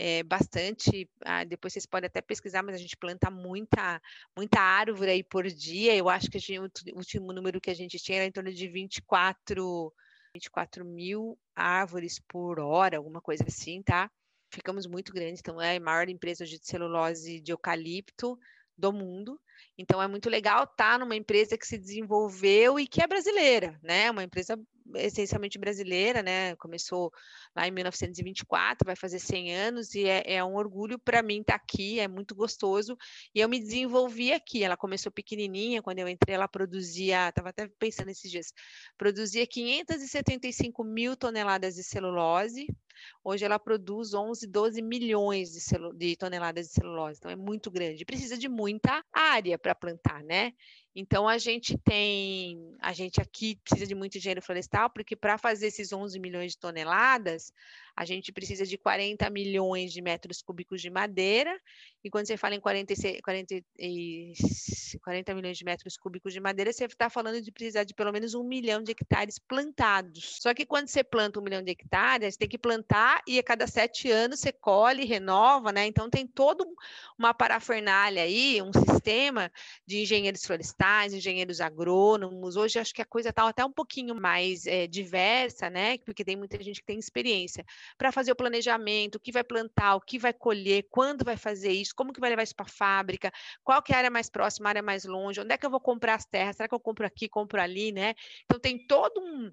é, bastante. Ah, depois vocês podem até pesquisar, mas a gente planta muita, muita árvore aí por dia. Eu acho que gente, o último número que a gente tinha era em torno de 24, 24 mil árvores por hora, alguma coisa assim, tá? Ficamos muito grandes, então é a maior empresa de celulose de eucalipto do mundo. Então é muito legal estar tá numa empresa que se desenvolveu e que é brasileira, né? Uma empresa essencialmente brasileira, né? Começou lá em 1924, vai fazer 100 anos e é, é um orgulho para mim estar tá aqui, é muito gostoso. E eu me desenvolvi aqui. Ela começou pequenininha, quando eu entrei, ela produzia, estava até pensando esses dias, produzia 575 mil toneladas de celulose. Hoje ela produz 11, 12 milhões de, de toneladas de celulose, então é muito grande. Precisa de muita área para plantar, né? Então, a gente tem, a gente aqui precisa de muito engenheiro florestal, porque para fazer esses 11 milhões de toneladas, a gente precisa de 40 milhões de metros cúbicos de madeira, e quando você fala em 40, 40, 40 milhões de metros cúbicos de madeira, você está falando de precisar de pelo menos um milhão de hectares plantados. Só que quando você planta um milhão de hectares, tem que plantar e a cada sete anos você colhe, renova, né? Então, tem toda uma parafernália aí, um sistema de engenheiros florestais, florestais, engenheiros agrônomos. Hoje acho que a coisa está até um pouquinho mais é, diversa, né? Porque tem muita gente que tem experiência para fazer o planejamento, o que vai plantar, o que vai colher, quando vai fazer isso, como que vai levar isso para a fábrica, qual que é a área mais próxima, a área mais longe, onde é que eu vou comprar as terras, será que eu compro aqui, compro ali, né? Então tem todo um,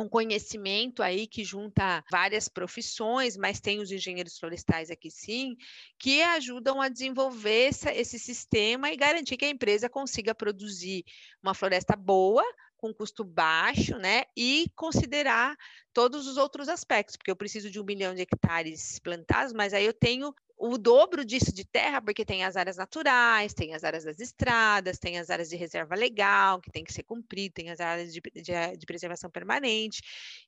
um conhecimento aí que junta várias profissões, mas tem os engenheiros florestais aqui sim, que ajudam a desenvolver essa, esse sistema e garantir que a empresa consiga produzir uma floresta boa, com custo baixo, né? E considerar todos os outros aspectos, porque eu preciso de um milhão de hectares plantados, mas aí eu tenho o dobro disso de terra, porque tem as áreas naturais, tem as áreas das estradas, tem as áreas de reserva legal, que tem que ser cumprido, tem as áreas de, de, de preservação permanente.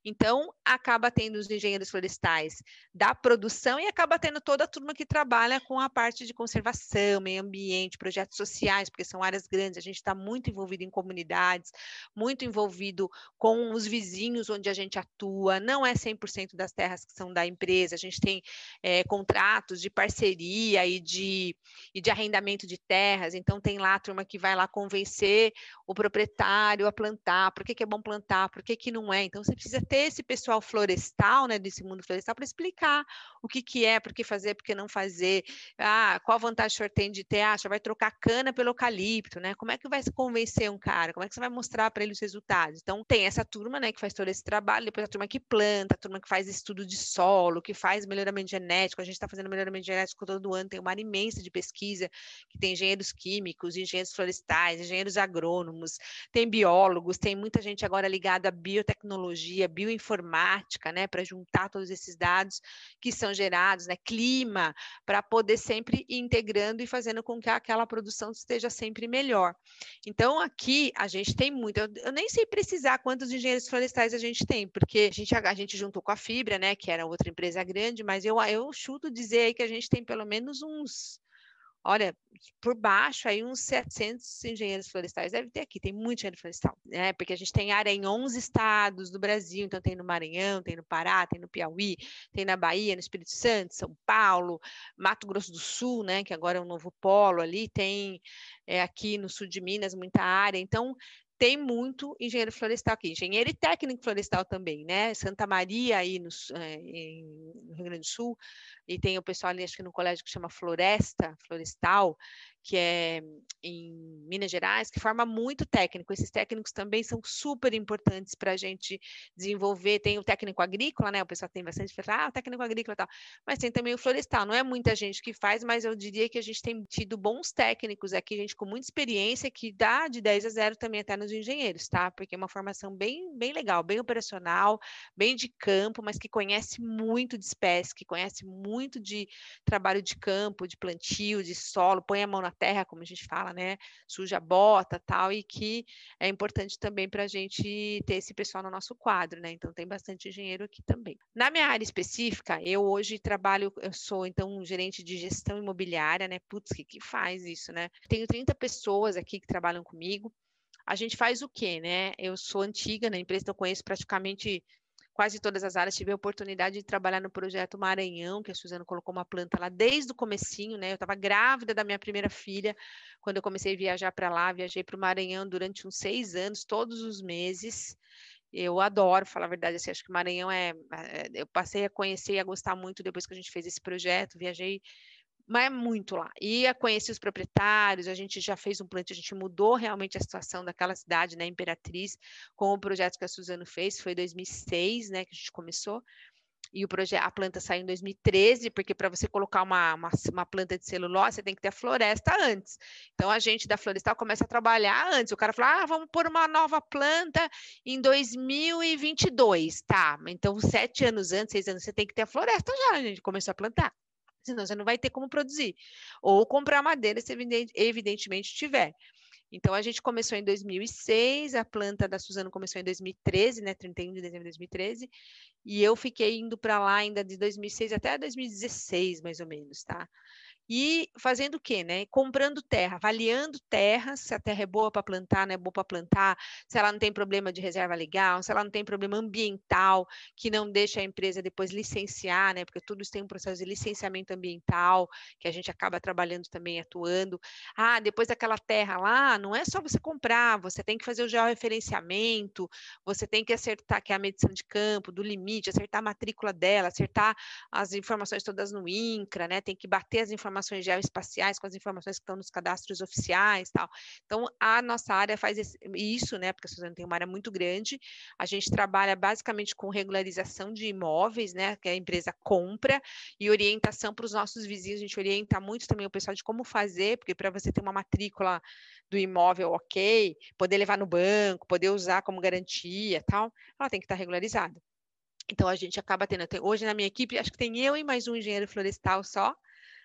Então, acaba tendo os engenheiros florestais da produção e acaba tendo toda a turma que trabalha com a parte de conservação, meio ambiente, projetos sociais, porque são áreas grandes, a gente está muito envolvido em comunidades, muito envolvido com os vizinhos onde a gente atua, não é 100% das terras que são da empresa, a gente tem é, contratos de parceria e de, e de arrendamento de terras. Então, tem lá a turma que vai lá convencer o proprietário a plantar, por que, que é bom plantar, por que, que não é. Então, você precisa ter esse pessoal florestal, né, desse mundo florestal, para explicar o que, que é, por que fazer, por que não fazer, ah, qual a vantagem o senhor tem de ter, ah, vai trocar cana pelo eucalipto, né? Como é que vai se convencer um cara? Como é que você vai mostrar para ele os resultados? Então, tem essa turma, né, que faz todo esse trabalho, depois a turma que planta, turma que faz estudo de solo, que faz melhoramento genético, a gente está fazendo melhoramento genético todo ano, tem uma área imensa de pesquisa, que tem engenheiros químicos, engenheiros florestais, engenheiros agrônomos, tem biólogos, tem muita gente agora ligada à biotecnologia, bioinformática, né, para juntar todos esses dados que são gerados, né, clima, para poder sempre ir integrando e fazendo com que aquela produção esteja sempre melhor. Então, aqui a gente tem muito, eu, eu nem sei precisar quantos engenheiros florestais a gente tem, porque a gente, a gente juntou com a Fibra, né, que era outra empresa grande, mas eu, eu chuto dizer aí que a gente tem pelo menos uns, olha, por baixo aí uns 700 engenheiros florestais deve ter aqui, tem muito engenheiro florestal, né? Porque a gente tem área em 11 estados do Brasil, então tem no Maranhão, tem no Pará, tem no Piauí, tem na Bahia, no Espírito Santo, São Paulo, Mato Grosso do Sul, né? Que agora é um novo polo ali, tem é, aqui no sul de Minas muita área, então tem muito engenheiro florestal aqui, engenheiro e técnico florestal também, né? Santa Maria aí no, é, no Rio Grande do Sul, e tem o pessoal ali, acho que no colégio que chama Floresta, Florestal, que é em Minas Gerais, que forma muito técnico. Esses técnicos também são super importantes para a gente desenvolver. Tem o técnico agrícola, né? O pessoal tem bastante, ah, o técnico agrícola e tal. Mas tem também o florestal. Não é muita gente que faz, mas eu diria que a gente tem tido bons técnicos aqui, gente com muita experiência, que dá de 10 a 0 também até nos engenheiros, tá? Porque é uma formação bem, bem legal, bem operacional, bem de campo, mas que conhece muito de espécie, que conhece muito de trabalho de campo, de plantio, de solo, põe a mão na terra, como a gente fala, né? Suja a bota tal, e que é importante também para a gente ter esse pessoal no nosso quadro, né? Então tem bastante engenheiro aqui também. Na minha área específica, eu hoje trabalho, eu sou então gerente de gestão imobiliária, né? Putz, que, que faz isso, né? Tenho 30 pessoas aqui que trabalham comigo. A gente faz o quê, né? Eu sou antiga na empresa, então conheço praticamente quase todas as áreas. Tive a oportunidade de trabalhar no projeto Maranhão, que a Suzana colocou uma planta lá desde o comecinho, né? Eu estava grávida da minha primeira filha quando eu comecei a viajar para lá. Viajei para o Maranhão durante uns seis anos, todos os meses. Eu adoro, falar a verdade, assim, acho que Maranhão é, é. Eu passei a conhecer e a gostar muito depois que a gente fez esse projeto. Viajei mas é muito lá. E a conhecer os proprietários, a gente já fez um plantio, a gente mudou realmente a situação daquela cidade, né, Imperatriz, com o projeto que a Suzano fez, foi 2006, né, que a gente começou. E o projeto, a planta saiu em 2013, porque para você colocar uma, uma, uma, planta de celulose, você tem que ter a floresta antes. Então, a gente da Florestal começa a trabalhar antes. O cara fala, ah, vamos pôr uma nova planta em 2022. Tá, então, sete anos antes, seis anos, você tem que ter a floresta já, a gente começou a plantar senão você não vai ter como produzir. Ou comprar madeira, se evidentemente tiver. Então, a gente começou em 2006, a planta da Suzano começou em 2013, né, 31 de dezembro de 2013, e eu fiquei indo para lá ainda de 2006 até 2016, mais ou menos, tá? e fazendo o quê, né? Comprando terra, avaliando terras, se a terra é boa para plantar, não é boa para plantar, se ela não tem problema de reserva legal, se ela não tem problema ambiental, que não deixa a empresa depois licenciar, né? Porque tudo isso tem um processo de licenciamento ambiental, que a gente acaba trabalhando também, atuando. Ah, depois daquela terra lá, não é só você comprar, você tem que fazer o georreferenciamento, você tem que acertar, que é a medição de campo, do limite, acertar a matrícula dela, acertar as informações todas no INCRA, né? Tem que bater as informações geoespaciais com as informações que estão nos cadastros oficiais tal. Então, a nossa área faz isso, né? Porque a Suzana tem uma área muito grande. A gente trabalha basicamente com regularização de imóveis, né? Que a empresa compra e orientação para os nossos vizinhos. A gente orienta muito também o pessoal de como fazer, porque para você ter uma matrícula do imóvel ok, poder levar no banco, poder usar como garantia tal, ela tem que estar regularizada. Então a gente acaba tendo, hoje na minha equipe, acho que tem eu e mais um engenheiro florestal só,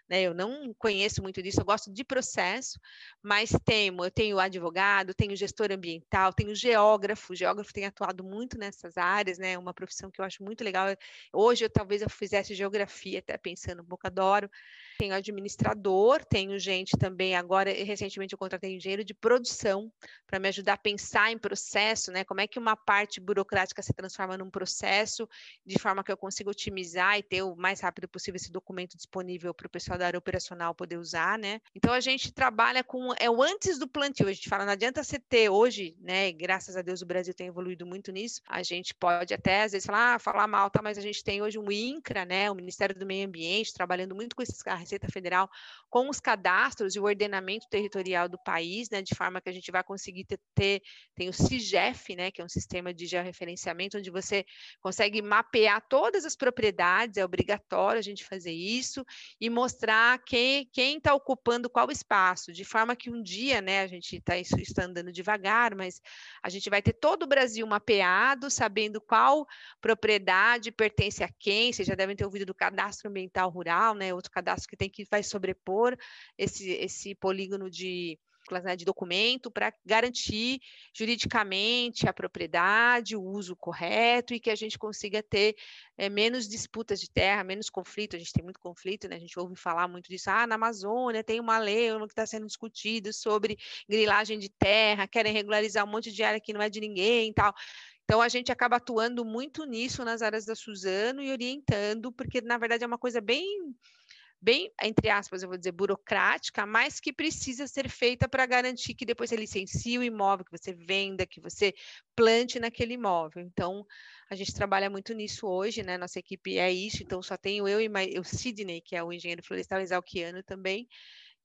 né? Eu não conheço muito disso, eu gosto de processo, mas temo, eu tenho advogado, tenho gestor ambiental, tenho geógrafo, o geógrafo tem atuado muito nessas áreas, né? Uma profissão que eu acho muito legal. Hoje eu talvez eu fizesse geografia, até pensando um pouco, adoro. Tenho administrador, tenho gente também, agora, recentemente eu contratei engenheiro de produção para me ajudar a pensar em processo, né? Como é que uma parte burocrática se transforma num processo, de forma que eu consiga otimizar e ter o mais rápido possível esse documento disponível para o pessoal da área operacional poder usar, né? Então a gente trabalha com é o antes do plantio. A gente fala, não adianta você ter hoje, né? graças a Deus o Brasil tem evoluído muito nisso. A gente pode até às vezes falar, ah, falar mal, tá? Mas a gente tem hoje um INCRA, né? O Ministério do Meio Ambiente trabalhando muito com esses Receita Federal com os cadastros e o ordenamento territorial do país, né, de forma que a gente vai conseguir ter, ter tem o CIGEF, né, que é um sistema de georreferenciamento, onde você consegue mapear todas as propriedades, é obrigatório a gente fazer isso, e mostrar quem está ocupando qual espaço, de forma que um dia, né, a gente tá, isso está andando devagar, mas a gente vai ter todo o Brasil mapeado, sabendo qual propriedade pertence a quem, vocês já devem ter ouvido do cadastro ambiental rural, né, outro cadastro que que tem que vai sobrepor esse, esse polígono de né, de documento para garantir juridicamente a propriedade, o uso correto e que a gente consiga ter é, menos disputas de terra, menos conflito. A gente tem muito conflito, né? A gente ouve falar muito disso. Ah, na Amazônia tem uma lei que está sendo discutida sobre grilagem de terra, querem regularizar um monte de área que não é de ninguém e tal. Então, a gente acaba atuando muito nisso nas áreas da Suzano e orientando, porque, na verdade, é uma coisa bem bem, entre aspas, eu vou dizer, burocrática, mas que precisa ser feita para garantir que depois você licencie o imóvel, que você venda, que você plante naquele imóvel. Então, a gente trabalha muito nisso hoje, né? Nossa equipe é isso, então só tenho eu e o Sidney, que é o engenheiro florestal exalquiano também,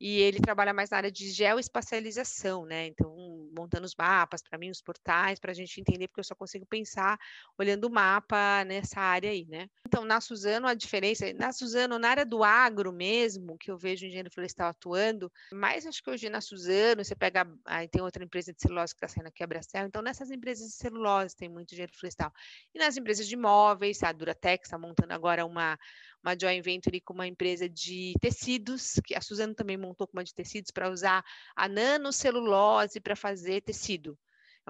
e ele trabalha mais na área de geoespacialização, né? Então, montando os mapas, para mim, os portais, para a gente entender, porque eu só consigo pensar olhando o mapa nessa área aí, né? Então, na Suzano, a diferença, na Suzano, na área do agro mesmo, que eu vejo o engenheiro florestal atuando, mais acho que hoje na Suzano, você pega, aí tem outra empresa de celulose que está saindo aqui, a Bracel, então nessas empresas de celulose tem muito engenheiro florestal. E nas empresas de imóveis, a Duratex está montando agora uma uma joint venture com uma empresa de tecidos, que a Suzano também montou com uma de tecidos para usar a nanocelulose para fazer tecido.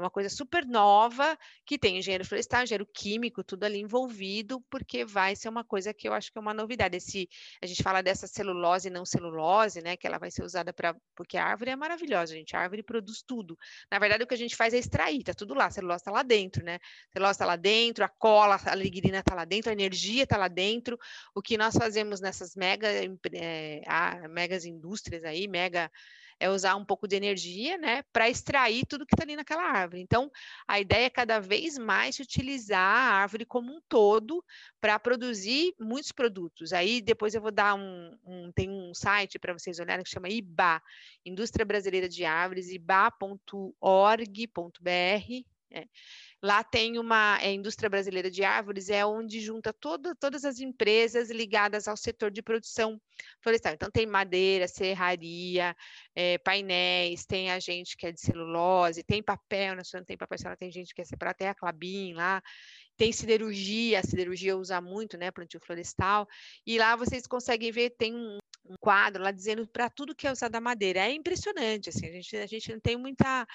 É uma coisa super nova, que tem engenheiro florestal, engenheiro químico, tudo ali envolvido, porque vai ser uma coisa que eu acho que é uma novidade. Esse, a gente fala dessa celulose e não celulose, né? Que ela vai ser usada para. Porque a árvore é maravilhosa, gente. A árvore produz tudo. Na verdade, o que a gente faz é extrair, tá tudo lá. A celulose está lá dentro, né? A celulose está lá dentro, a cola, a ligrina está lá dentro, a energia está lá dentro. O que nós fazemos nessas mega, é, megas indústrias aí, mega é usar um pouco de energia, né, para extrair tudo que está ali naquela árvore. Então, a ideia é cada vez mais utilizar a árvore como um todo para produzir muitos produtos. Aí depois eu vou dar um, um tem um site para vocês olharem que chama IBA, Indústria Brasileira de Árvores, iba.org.br. É. Lá tem uma é, indústria brasileira de árvores, é onde junta todo, todas as empresas ligadas ao setor de produção florestal. Então, tem madeira, serraria, é, painéis, tem a gente que é de celulose, tem papel, na não tem papel, tem gente que é separado, tem a Clabin lá, tem siderurgia, a siderurgia usa muito, né, plantio florestal, e lá vocês conseguem ver, tem um, um quadro lá dizendo para tudo que é usado a madeira. É impressionante, assim, a gente, a gente não tem muita,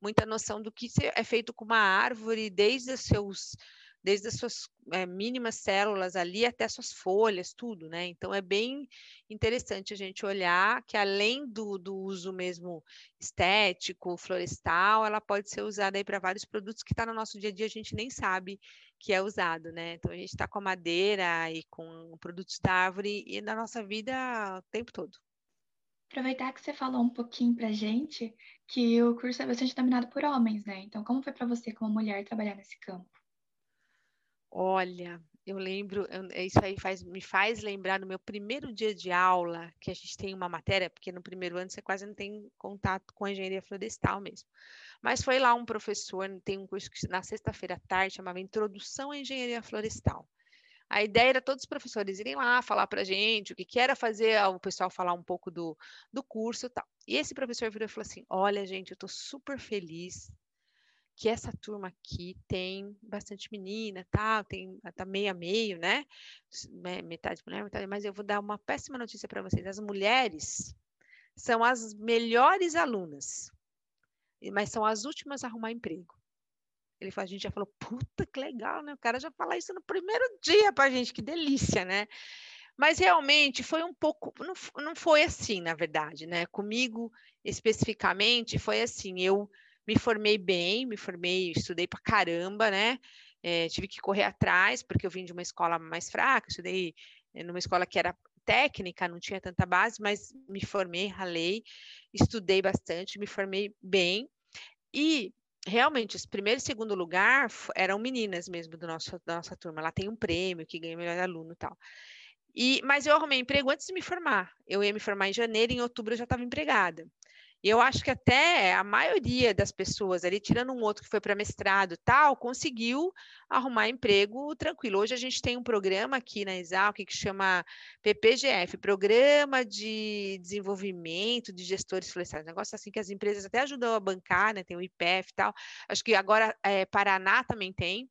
muita noção do que é feito com uma árvore, desde os seus desde as suas é, mínimas células ali até suas folhas, tudo, né? Então é bem interessante a gente olhar que além do, do uso mesmo estético, florestal, ela pode ser usada aí para vários produtos que está no nosso dia a dia, a gente nem sabe que é usado, né? Então a gente está com a madeira e com produtos da árvore e na nossa vida o tempo todo. Aproveitar que você falou um pouquinho para gente que o curso é bastante dominado por homens, né? Então como foi para você como mulher trabalhar nesse campo? Olha, eu lembro, isso aí faz, me faz lembrar no meu primeiro dia de aula, que a gente tem uma matéria, porque no primeiro ano você quase não tem contato com a engenharia florestal mesmo. Mas foi lá um professor, tem um curso que na sexta-feira à tarde chamava Introdução à Engenharia Florestal. A ideia era todos os professores irem lá falar para a gente o que, que era fazer, o pessoal falar um pouco do, do curso e tal. E esse professor virou e falou assim: Olha, gente, eu estou super feliz que essa turma aqui tem bastante menina, tá? Tem tá meio a meio, né? Metade mulher, metade, mas eu vou dar uma péssima notícia para vocês. As mulheres são as melhores alunas, mas são as últimas a arrumar emprego. Ele a gente já falou, puta que legal, né? O cara já fala isso no primeiro dia para a gente, que delícia, né? Mas realmente foi um pouco, não, não foi assim, na verdade, né? Comigo especificamente foi assim, eu me formei bem, me formei, estudei para caramba, né? É, tive que correr atrás, porque eu vim de uma escola mais fraca, estudei eh, numa escola que era técnica, não tinha tanta base, mas me formei, ralei, estudei bastante, me formei bem. E realmente, esse primeiro e segundo lugar eram meninas mesmo do nosso, da nossa turma. Lá tem um prêmio que ganha melhor aluno e tal. E, mas eu arrumei emprego antes de me formar. Eu ia me formar em janeiro, em outubro eu já estava empregada. E eu acho que até a maioria das pessoas ali, tirando um outro que foi para mestrado tal, conseguiu arrumar emprego tranquilo. Hoje a gente tem um programa aqui na Exalc que chama PPGF, Programa de Desenvolvimento de Gestores Florestais. Um negócio assim que as empresas até ajudam a bancar, né? Tem o IPF e tal. Acho que agora é, Paraná também tem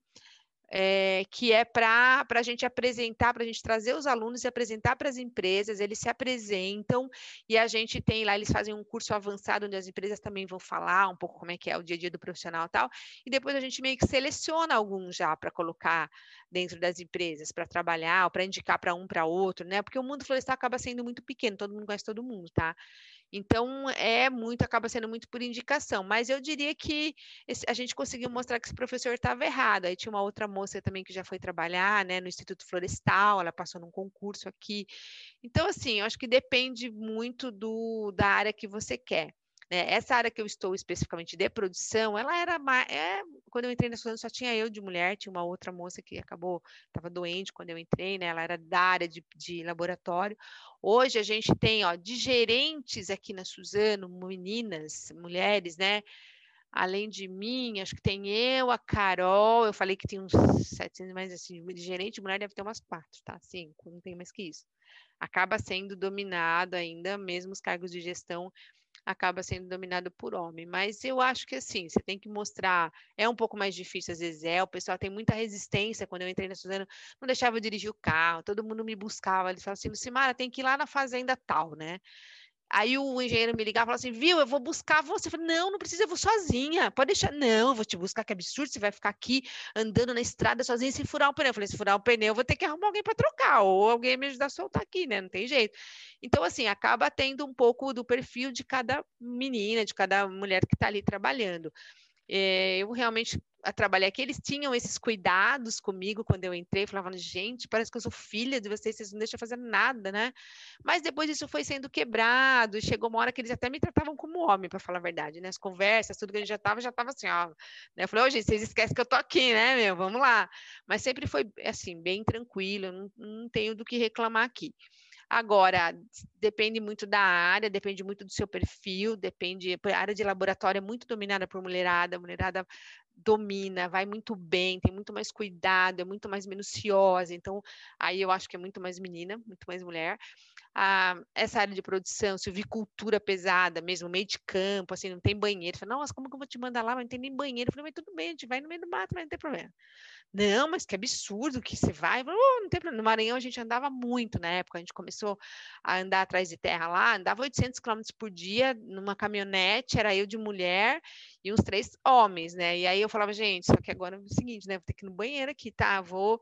é, que é para a gente apresentar, para a gente trazer os alunos e apresentar para as empresas, eles se apresentam e a gente tem lá, eles fazem um curso avançado onde as empresas também vão falar um pouco como é que é o dia a dia do profissional e tal, e depois a gente meio que seleciona alguns já para colocar dentro das empresas, para trabalhar, ou para indicar para um para outro, né? Porque o mundo florestal acaba sendo muito pequeno, todo mundo conhece todo mundo, tá? Então, é muito, acaba sendo muito por indicação. Mas eu diria que esse, a gente conseguiu mostrar que esse professor estava errado. Aí tinha uma outra moça também que já foi trabalhar né, no Instituto Florestal, ela passou num concurso aqui. Então, assim, eu acho que depende muito do, da área que você quer. Né? Essa área que eu estou especificamente de produção, ela era mais. É, quando eu entrei na estudante, só tinha eu de mulher, tinha uma outra moça que acabou, estava doente quando eu entrei, né? Ela era da área de, de laboratório. Hoje a gente tem, ó, de gerentes aqui na Suzano, meninas, mulheres, né? Além de mim, acho que tem eu, a Carol, eu falei que tem uns 700, mas assim, de gerente mulher deve ter umas quatro, tá? Cinco, não tem mais que isso. Acaba sendo dominado ainda, mesmo os cargos de gestão acaba sendo dominado por homem. Mas eu acho que assim, você tem que mostrar. É um pouco mais difícil, às vezes é. O pessoal tem muita resistência. Quando eu entrei na Suzano, não deixava eu dirigir o carro, todo mundo me buscava. Eles falavam assim: Lucimara, tem que ir lá na fazenda tal, né? Aí o engenheiro me ligava e falava assim, viu, eu vou buscar você. Eu falei, não, não precisa, eu vou sozinha. Pode deixar. Não, eu vou te buscar, que absurdo. Você vai ficar aqui andando na estrada sozinha sem furar o pneu. Eu falei, se furar o pneu, eu vou ter que arrumar alguém para trocar, ou alguém me ajudar a soltar aqui, né? Não tem jeito. Então, assim, acaba tendo um pouco do perfil de cada menina, de cada mulher que está ali trabalhando. É, eu realmente trabalhei aqui, eles tinham esses cuidados comigo quando eu entrei, falavam, gente, parece que eu sou filha de vocês, vocês não deixam fazer nada, né? Mas depois isso foi sendo quebrado, chegou uma hora que eles até me tratavam como homem, para falar a verdade, né? As conversas, tudo que a gente já tava, já tava assim, ó. Né? Eu falei, ô, gente, vocês esquecem que eu tô aqui, né, meu? Vamos lá. Mas sempre foi, assim, bem tranquilo, não, não tenho do que reclamar aqui. Agora, depende muito da área, depende muito do seu perfil, depende. A área de laboratório é muito dominada por mulherada, mulherada domina, vai muito bem, tem muito mais cuidado, é muito mais minuciosa. Então, aí eu acho que é muito mais menina, muito mais mulher. Ah, essa área de produção, silvicultura pesada, mesmo meio de campo, assim, não tem banheiro. Fala, nossa, como que eu vou te mandar lá? Não tem nem banheiro. Eu falei, mas tudo bem, a gente vai no meio do mato, mas não tem problema. Não, mas que absurdo que você vai. Falei, oh, não tem problema. No Maranhão a gente andava muito na época, a gente começou a andar atrás de terra lá, andava 800 quilômetros por dia numa caminhonete, era eu de mulher e uns três homens, né? E aí eu falava, gente, só que agora é o seguinte, né? Vou ter que ir no banheiro aqui, tá? Vou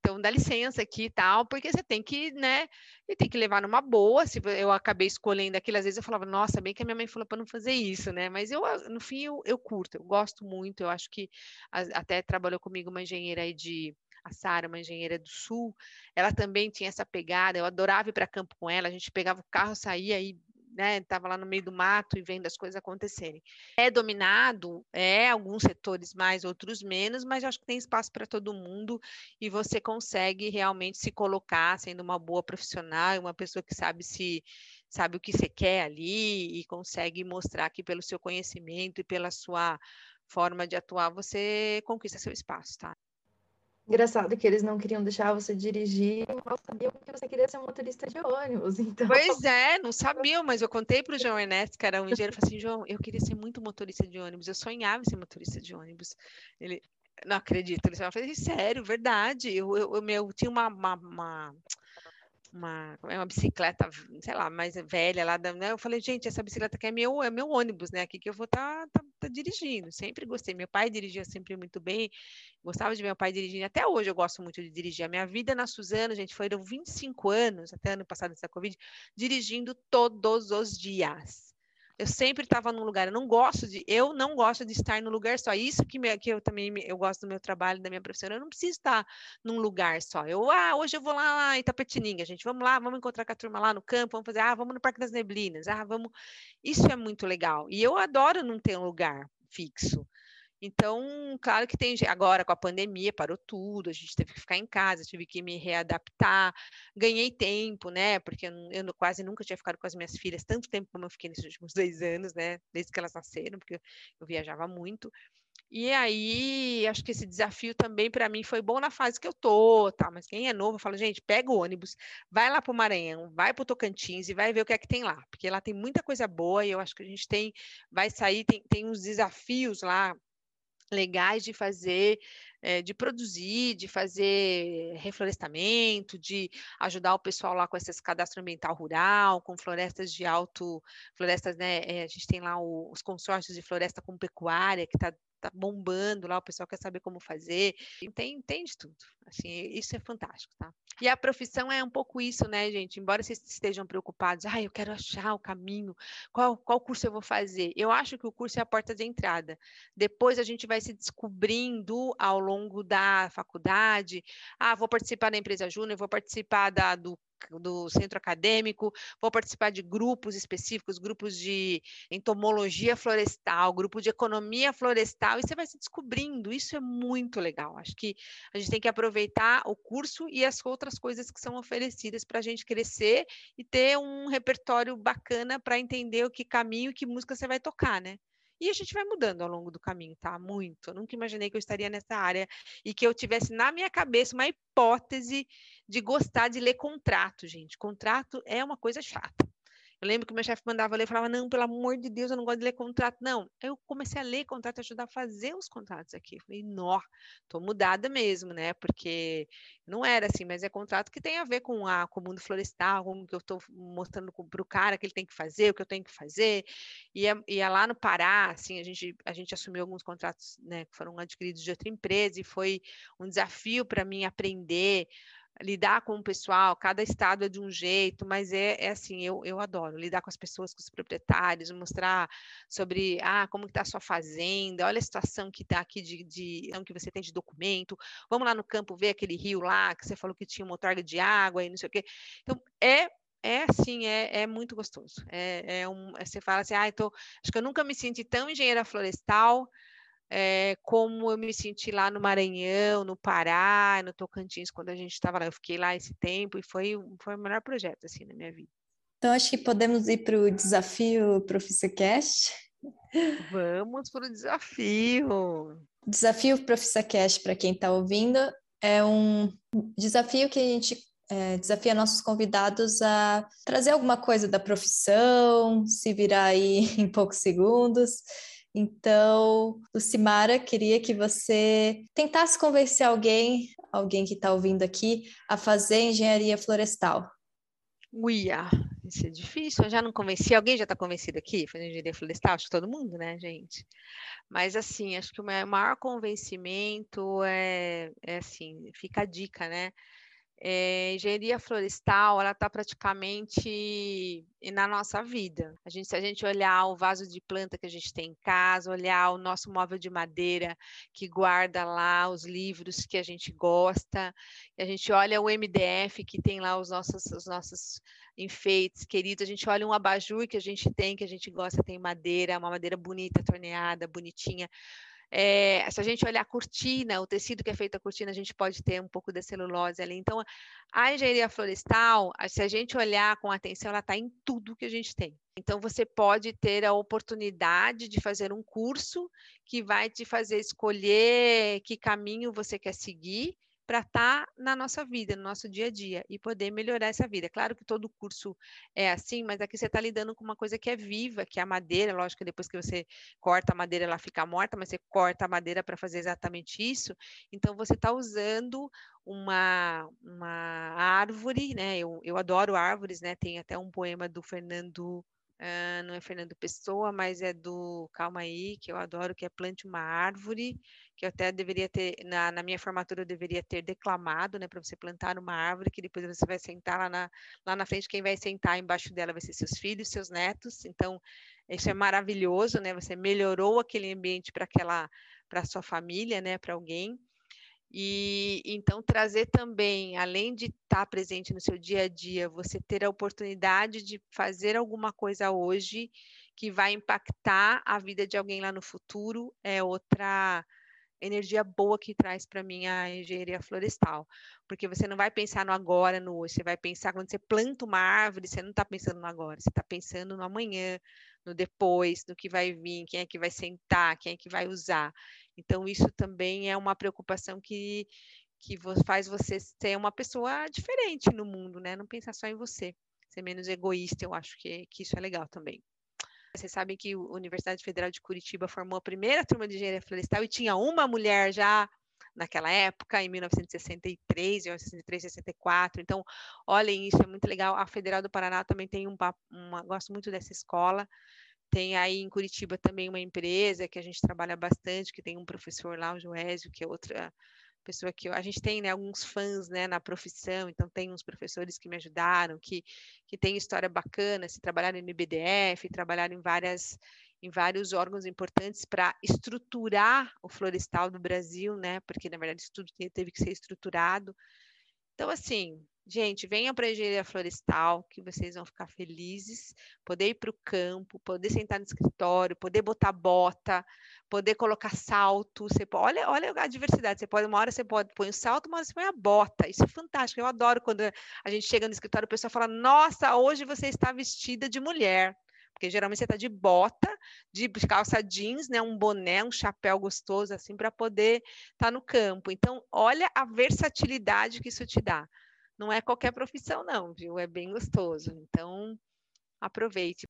então dá licença aqui e tal, porque você tem que, né, e tem que levar numa boa. Se eu acabei escolhendo aquilo, às vezes eu falava, nossa, bem que a minha mãe falou para não fazer isso, né? Mas eu, no fim, eu, eu curto, eu gosto muito. Eu acho que até trabalhou comigo uma engenheira aí de a Sara, uma engenheira do Sul, ela também tinha essa pegada. Eu adorava ir para campo com ela. A gente pegava o carro, saía e né, estava lá no meio do mato e vendo as coisas acontecerem. É dominado, é alguns setores mais, outros menos, mas acho que tem espaço para todo mundo e você consegue realmente se colocar sendo uma boa profissional, uma pessoa que sabe se sabe o que você quer ali e consegue mostrar que pelo seu conhecimento e pela sua forma de atuar você conquista seu espaço, tá? Engraçado que eles não queriam deixar você dirigir, mal sabiam que você queria ser motorista de ônibus, então... Pois é, não sabiam, mas eu contei para o João Ernesto, era um engenheiro, falei assim, João, eu queria ser muito motorista de ônibus, eu sonhava em ser motorista de ônibus. Ele, não acredito, ele falou, sério, verdade, eu, eu, eu, eu tinha uma, uma, uma uma, é uma bicicleta, sei lá, mais velha lá, da, né? Eu falei, gente, essa bicicleta aqui é meu, é meu ônibus, né? Aqui que eu vou estar tá, tá, tá, dirigindo. Sempre gostei. Meu pai dirigia sempre muito bem, gostava de meu pai dirigindo. Até hoje eu gosto muito de dirigir. A minha vida na Suzano, gente, foram 25 anos, até ano passado dessa Covid, dirigindo todos os dias eu sempre estava num lugar. Eu não gosto de, eu não gosto de estar num lugar só. Isso que, me, que eu também eu gosto do meu trabalho, da minha profissão. Eu não preciso estar num lugar só. Eu, ah, hoje eu vou lá em Itapetininga, gente. Vamos lá, vamos encontrar com a turma lá no campo, vamos fazer, ah, vamos no Parque das Neblinas. Ah, vamos. Isso é muito legal. E eu adoro não ter um lugar fixo. Então, claro que tem agora com a pandemia parou tudo, a gente teve que ficar em casa, tive que me readaptar, ganhei tempo, né? Porque eu, eu, quase nunca tinha ficado com as minhas filhas tanto tempo como eu fiquei nesses últimos dois anos, né? Desde que elas nasceram, porque eu viajava muito. E aí, acho que esse desafio também para mim foi bom na fase que eu tô, tá? Mas quem é novo, fala, gente, pega o ônibus, vai lá para o Maranhão, vai para o Tocantins e vai ver o que é que tem lá, porque lá tem muita coisa boa e eu acho que a gente tem, vai sair, tem, tem uns desafios lá legais de fazer, é, de produzir, de fazer reflorestamento, de ajudar o pessoal lá com esse cadastro ambiental rural, com florestas de alto, florestas, né? É, a gente tem lá os consórcios de floresta com pecuária, que está tá bombando lá, o pessoal quer saber como fazer, tem, tem de tudo, assim, isso é fantástico, tá? E a profissão é um pouco isso, né, gente? Embora vocês estejam preocupados, ah, eu quero achar o caminho, qual, qual curso eu vou fazer? Eu acho que o curso é a porta de entrada. Depois a gente vai se descobrindo ao longo da faculdade, ah, vou participar da empresa júnior, vou participar da, do do centro acadêmico, vou participar de grupos específicos, grupos de entomologia florestal, grupo de economia florestal, e você vai se descobrindo. Isso é muito legal. Acho que a gente tem que aproveitar o curso e as outras coisas que são oferecidas para a gente crescer e ter um repertório bacana para entender o que caminho, que música você vai tocar, né? E a gente vai mudando ao longo do caminho, tá? Muito. Eu nunca imaginei que eu estaria nessa área e que eu tivesse na minha cabeça uma hipótese de gostar de ler contrato, gente. Contrato é uma coisa chata. Eu lembro que meu chefe mandava ler, falava, não, pelo amor de Deus, eu não gosto de ler contrato. Não, eu comecei a ler contrato, ajudar a fazer os contratos aqui. Eu falei, nó, tô mudada mesmo, né? Porque não era assim, mas é contrato que tem a ver com, a, com o mundo florestal, com o que eu estou mostrando para o cara que ele tem que fazer, o que eu tenho que fazer. E é, e é lá no Pará, assim, a gente, a gente assumiu alguns contratos, né, que foram adquiridos de outra empresa, e foi um desafio para mim aprender lidar com o pessoal, cada estado é de um jeito, mas é, é assim, eu, eu adoro lidar com as pessoas, com os proprietários, mostrar sobre ah, como está a sua fazenda, olha a situação que está aqui de, de que você tem de documento, vamos lá no campo ver aquele rio lá que você falou que tinha uma outorga de água e não sei o quê. Então, é é assim, é, é muito gostoso. É, é um, você fala assim, ah, então, acho que eu nunca me senti tão engenheira florestal é, como eu me senti lá no Maranhão, no Pará, no Tocantins, quando a gente estava lá. Eu fiquei lá esse tempo e foi, foi o melhor projeto, assim, na minha vida. Então, acho que podemos ir para o desafio ProfissaCast. Vamos para o desafio. Desafio ProfissaCast, para quem está ouvindo, é um desafio que a gente é, desafia nossos convidados a trazer alguma coisa da profissão, se virar aí em poucos segundos. Então, Lucimara, queria que você tentasse convencer alguém, alguém que está ouvindo aqui, a fazer engenharia florestal. Uia, isso é difícil. Eu já não convenci. Alguém já está convencido aqui? Fazer engenharia florestal? Acho que todo mundo, né, gente? Mas, assim, acho que o maior convencimento é, é assim, fica a dica, né? É, engenharia florestal ela está praticamente na nossa vida. A gente, se a gente olhar o vaso de planta que a gente tem em casa, olhar o nosso móvel de madeira que guarda lá os livros que a gente gosta, a gente olha o MDF que tem lá os nossos, os nossos enfeites queridos, a gente olha um abajur que a gente tem, que a gente gosta, tem madeira, uma madeira bonita, torneada, bonitinha. É, se a gente olhar a cortina, o tecido que é feito a cortina, a gente pode ter um pouco de celulose ali. Então, a engenharia florestal, se a gente olhar com atenção, ela está em tudo que a gente tem. Então, você pode ter a oportunidade de fazer um curso que vai te fazer escolher que caminho você quer seguir para estar tá na nossa vida, no nosso dia a dia e poder melhorar essa vida. Claro que todo curso é assim, mas aqui você está lidando com uma coisa que é viva, que é a madeira. Lógico que depois que você corta a madeira, ela fica morta, mas você corta a madeira para fazer exatamente isso. Então, você está usando uma, uma árvore, né? Eu, eu adoro árvores, né? Tem até um poema do Fernando Uh, não é Fernando Pessoa, mas é do Calma aí, que eu adoro, que é Plante uma Árvore, que eu até deveria ter, na, na minha formatura, eu deveria ter declamado, né, para você plantar uma árvore, que depois você vai sentar lá na, lá na frente, quem vai sentar embaixo dela vai ser seus filhos, seus netos, então, isso é maravilhoso, né, você melhorou aquele ambiente para aquela, para sua família, né, para alguém, e então trazer também, além de estar presente no seu dia a dia, você ter a oportunidade de fazer alguma coisa hoje que vai impactar a vida de alguém lá no futuro é outra energia boa que traz para mim a engenharia florestal. Porque você não vai pensar no agora, no hoje, você vai pensar quando você planta uma árvore, você não está pensando no agora, você está pensando no amanhã, no depois, no que vai vir, quem é que vai sentar, quem é que vai usar. Então, isso também é uma preocupação que, que faz você ser uma pessoa diferente no mundo, né? Não pensar só em você, ser menos egoísta, eu acho que, que isso é legal também. Vocês sabem que a Universidade Federal de Curitiba formou a primeira turma de engenharia florestal e tinha uma mulher já naquela época, em 1963, 1963, 64. Então, olhem isso, é muito legal. A Federal do Paraná também tem um, uma, gosto muito dessa escola. Tem aí em Curitiba também uma empresa que a gente trabalha bastante, que tem um professor lá, o Joésio, que é outra pessoa que a gente tem né, alguns fãs né, na profissão, então tem uns professores que me ajudaram, que, que tem história bacana, se trabalharam no IBDF, trabalharam em várias em vários órgãos importantes para estruturar o florestal do Brasil, né? Porque na verdade isso tudo teve que ser estruturado. Então, assim, Gente, venham para a engenharia florestal, que vocês vão ficar felizes. Poder ir para o campo, poder sentar no escritório, poder botar bota, poder colocar salto. Você pode, olha, olha a diversidade. Você pode, uma hora você pode põe o salto, uma hora você põe a bota. Isso é fantástico. Eu adoro quando a gente chega no escritório, o pessoal fala: Nossa, hoje você está vestida de mulher. Porque geralmente você está de bota, de calça jeans, né, um boné, um chapéu gostoso, assim, para poder estar tá no campo. Então, olha a versatilidade que isso te dá não é qualquer profissão, não, viu? É bem gostoso. Então, aproveite.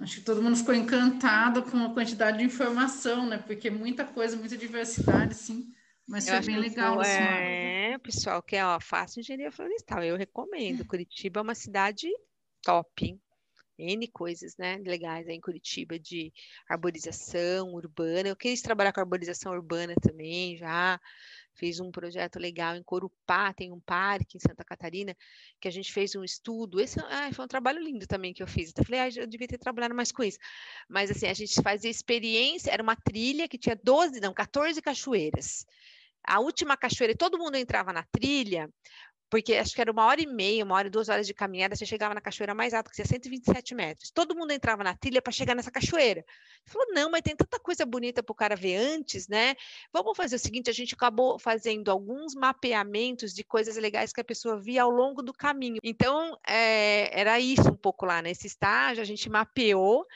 Acho que todo mundo ficou encantado com a quantidade de informação, né? Porque muita coisa, muita diversidade, sim. Mas foi bem legal. É, pessoal, que é, ó, faça engenharia florestal. Eu recomendo. Curitiba é uma cidade top. N coisas, né, legais aí em Curitiba de arborização urbana. Eu quis trabalhar com arborização urbana também já fez um projeto legal em Corupá, tem um parque em Santa Catarina, que a gente fez um estudo. Esse ah, foi um trabalho lindo também que eu fiz. Eu falei, ah, eu devia ter trabalhado mais com isso. Mas assim, a gente fazia experiência, era uma trilha que tinha 12, não, 14 cachoeiras. A última cachoeira, todo mundo entrava na trilha, porque acho que era uma hora e meia, uma hora e duas horas de caminhada, você chegava na cachoeira mais alta, que tinha 127 metros. Todo mundo entrava na trilha para chegar nessa cachoeira. Ele falou, não, mas tem tanta coisa bonita para o cara ver antes, né? Vamos fazer o seguinte, a gente acabou fazendo alguns mapeamentos de coisas legais que a pessoa via ao longo do caminho. Então, é, era isso um pouco lá, nesse estágio, a gente mapeou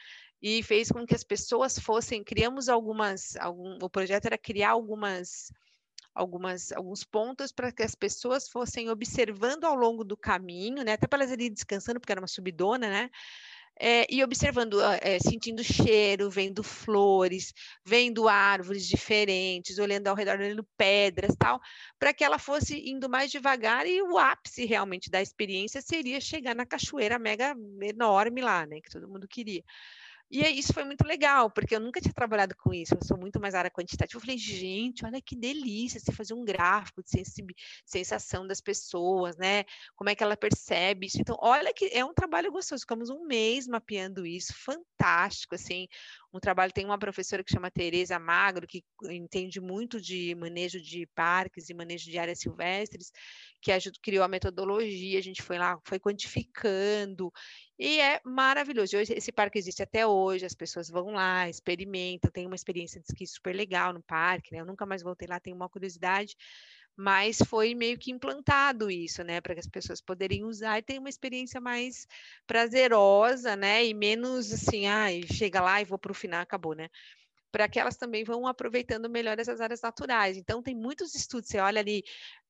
e fez com que as pessoas fossem, criamos algumas, algum, o projeto era criar algumas algumas, alguns pontos para que as pessoas fossem observando ao longo do caminho, né? Até para elas irem descansando, porque era uma subidona, né? É, e observando, é, sentindo cheiro, vendo flores, vendo árvores diferentes, olhando ao redor, olhando pedras, tal, para que ela fosse indo mais devagar e o ápice realmente da experiência seria chegar na cachoeira mega enorme lá, né, que todo mundo queria. E isso foi muito legal, porque eu nunca tinha trabalhado com isso, eu sou muito mais área quantitativa. Eu falei, gente, olha que delícia você fazer um gráfico de sensação das pessoas, né? Como é que ela percebe isso. Então, olha que é um trabalho gostoso. Ficamos um mês mapeando isso, fantástico, assim um trabalho, tem uma professora que chama Tereza Magro, que entende muito de manejo de parques e manejo de áreas silvestres, que ajudou, criou a metodologia, a gente foi lá, foi quantificando, e é maravilhoso. Hoje, esse parque existe até hoje, as pessoas vão lá, experimentam, tem uma experiência de esqui super legal no parque, né? Eu nunca mais voltei lá, tenho uma curiosidade, mas foi meio que implantado isso, né, para que as pessoas poderem usar e ter uma experiência mais prazerosa, né, e menos assim, ai, chega lá e vou para o final, acabou, né? para que elas também vão aproveitando melhor essas áreas naturais. Então, tem muitos estudos, você olha ali,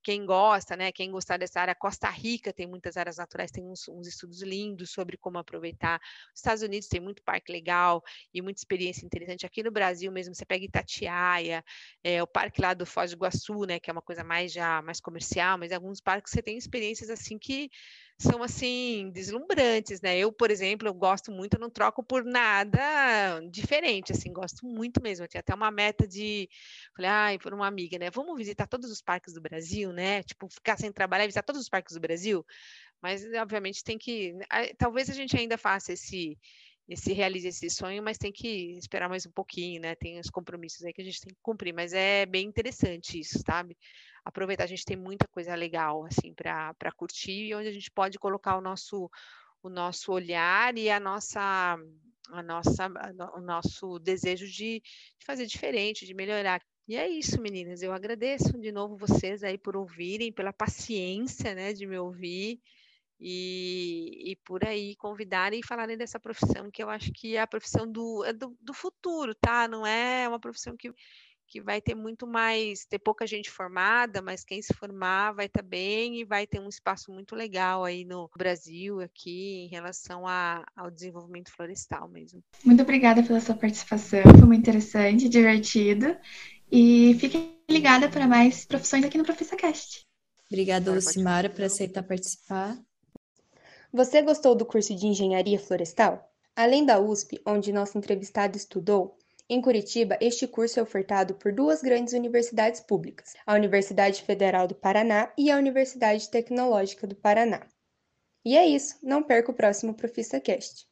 quem gosta, né, quem gostar dessa área, Costa Rica tem muitas áreas naturais, tem uns, uns estudos lindos sobre como aproveitar. Os Estados Unidos tem muito parque legal e muita experiência interessante. Aqui no Brasil mesmo, você pega Itatiaia, é, o parque lá do Foz do Iguaçu, né, que é uma coisa mais já mais comercial, mas alguns parques você tem experiências assim que são assim deslumbrantes, né? Eu, por exemplo, eu gosto muito, eu não troco por nada diferente, assim, gosto muito mesmo. Eu tinha até uma meta de, falei, ai, por uma amiga, né? Vamos visitar todos os parques do Brasil, né? Tipo, ficar sem trabalhar e visitar todos os parques do Brasil. Mas, obviamente, tem que. Talvez a gente ainda faça esse esse realize esse sonho, mas tem que esperar mais um pouquinho, né? Tem os compromissos aí que a gente tem que cumprir, mas é bem interessante isso, sabe? Aproveitar. A gente tem muita coisa legal assim para curtir e onde a gente pode colocar o nosso o nosso olhar e a nossa a nossa o nosso desejo de, de fazer diferente, de melhorar. E é isso, meninas. Eu agradeço de novo vocês aí por ouvirem, pela paciência, né, de me ouvir. E, e, por aí convidarem e falarem dessa profissão que eu acho que é a profissão do, é do, do futuro, tá? Não é uma profissão que, que vai ter muito mais, ter pouca gente formada, mas quem se formar vai estar tá bem e vai ter um espaço muito legal aí no Brasil, aqui, em relação a, ao desenvolvimento florestal mesmo. Muito obrigada pela sua participação, foi muito interessante, divertido. E fique ligada para mais profissões aqui no ProfissaCast. Obrigada, Lucimara, por aceitar participar. Você gostou do curso de Engenharia Florestal? Além da USP, onde nossa entrevistada estudou, em Curitiba, este curso é ofertado por duas grandes universidades públicas, a Universidade Federal do Paraná e a Universidade Tecnológica do Paraná. E é isso, não perca o próximo ProfissaCast.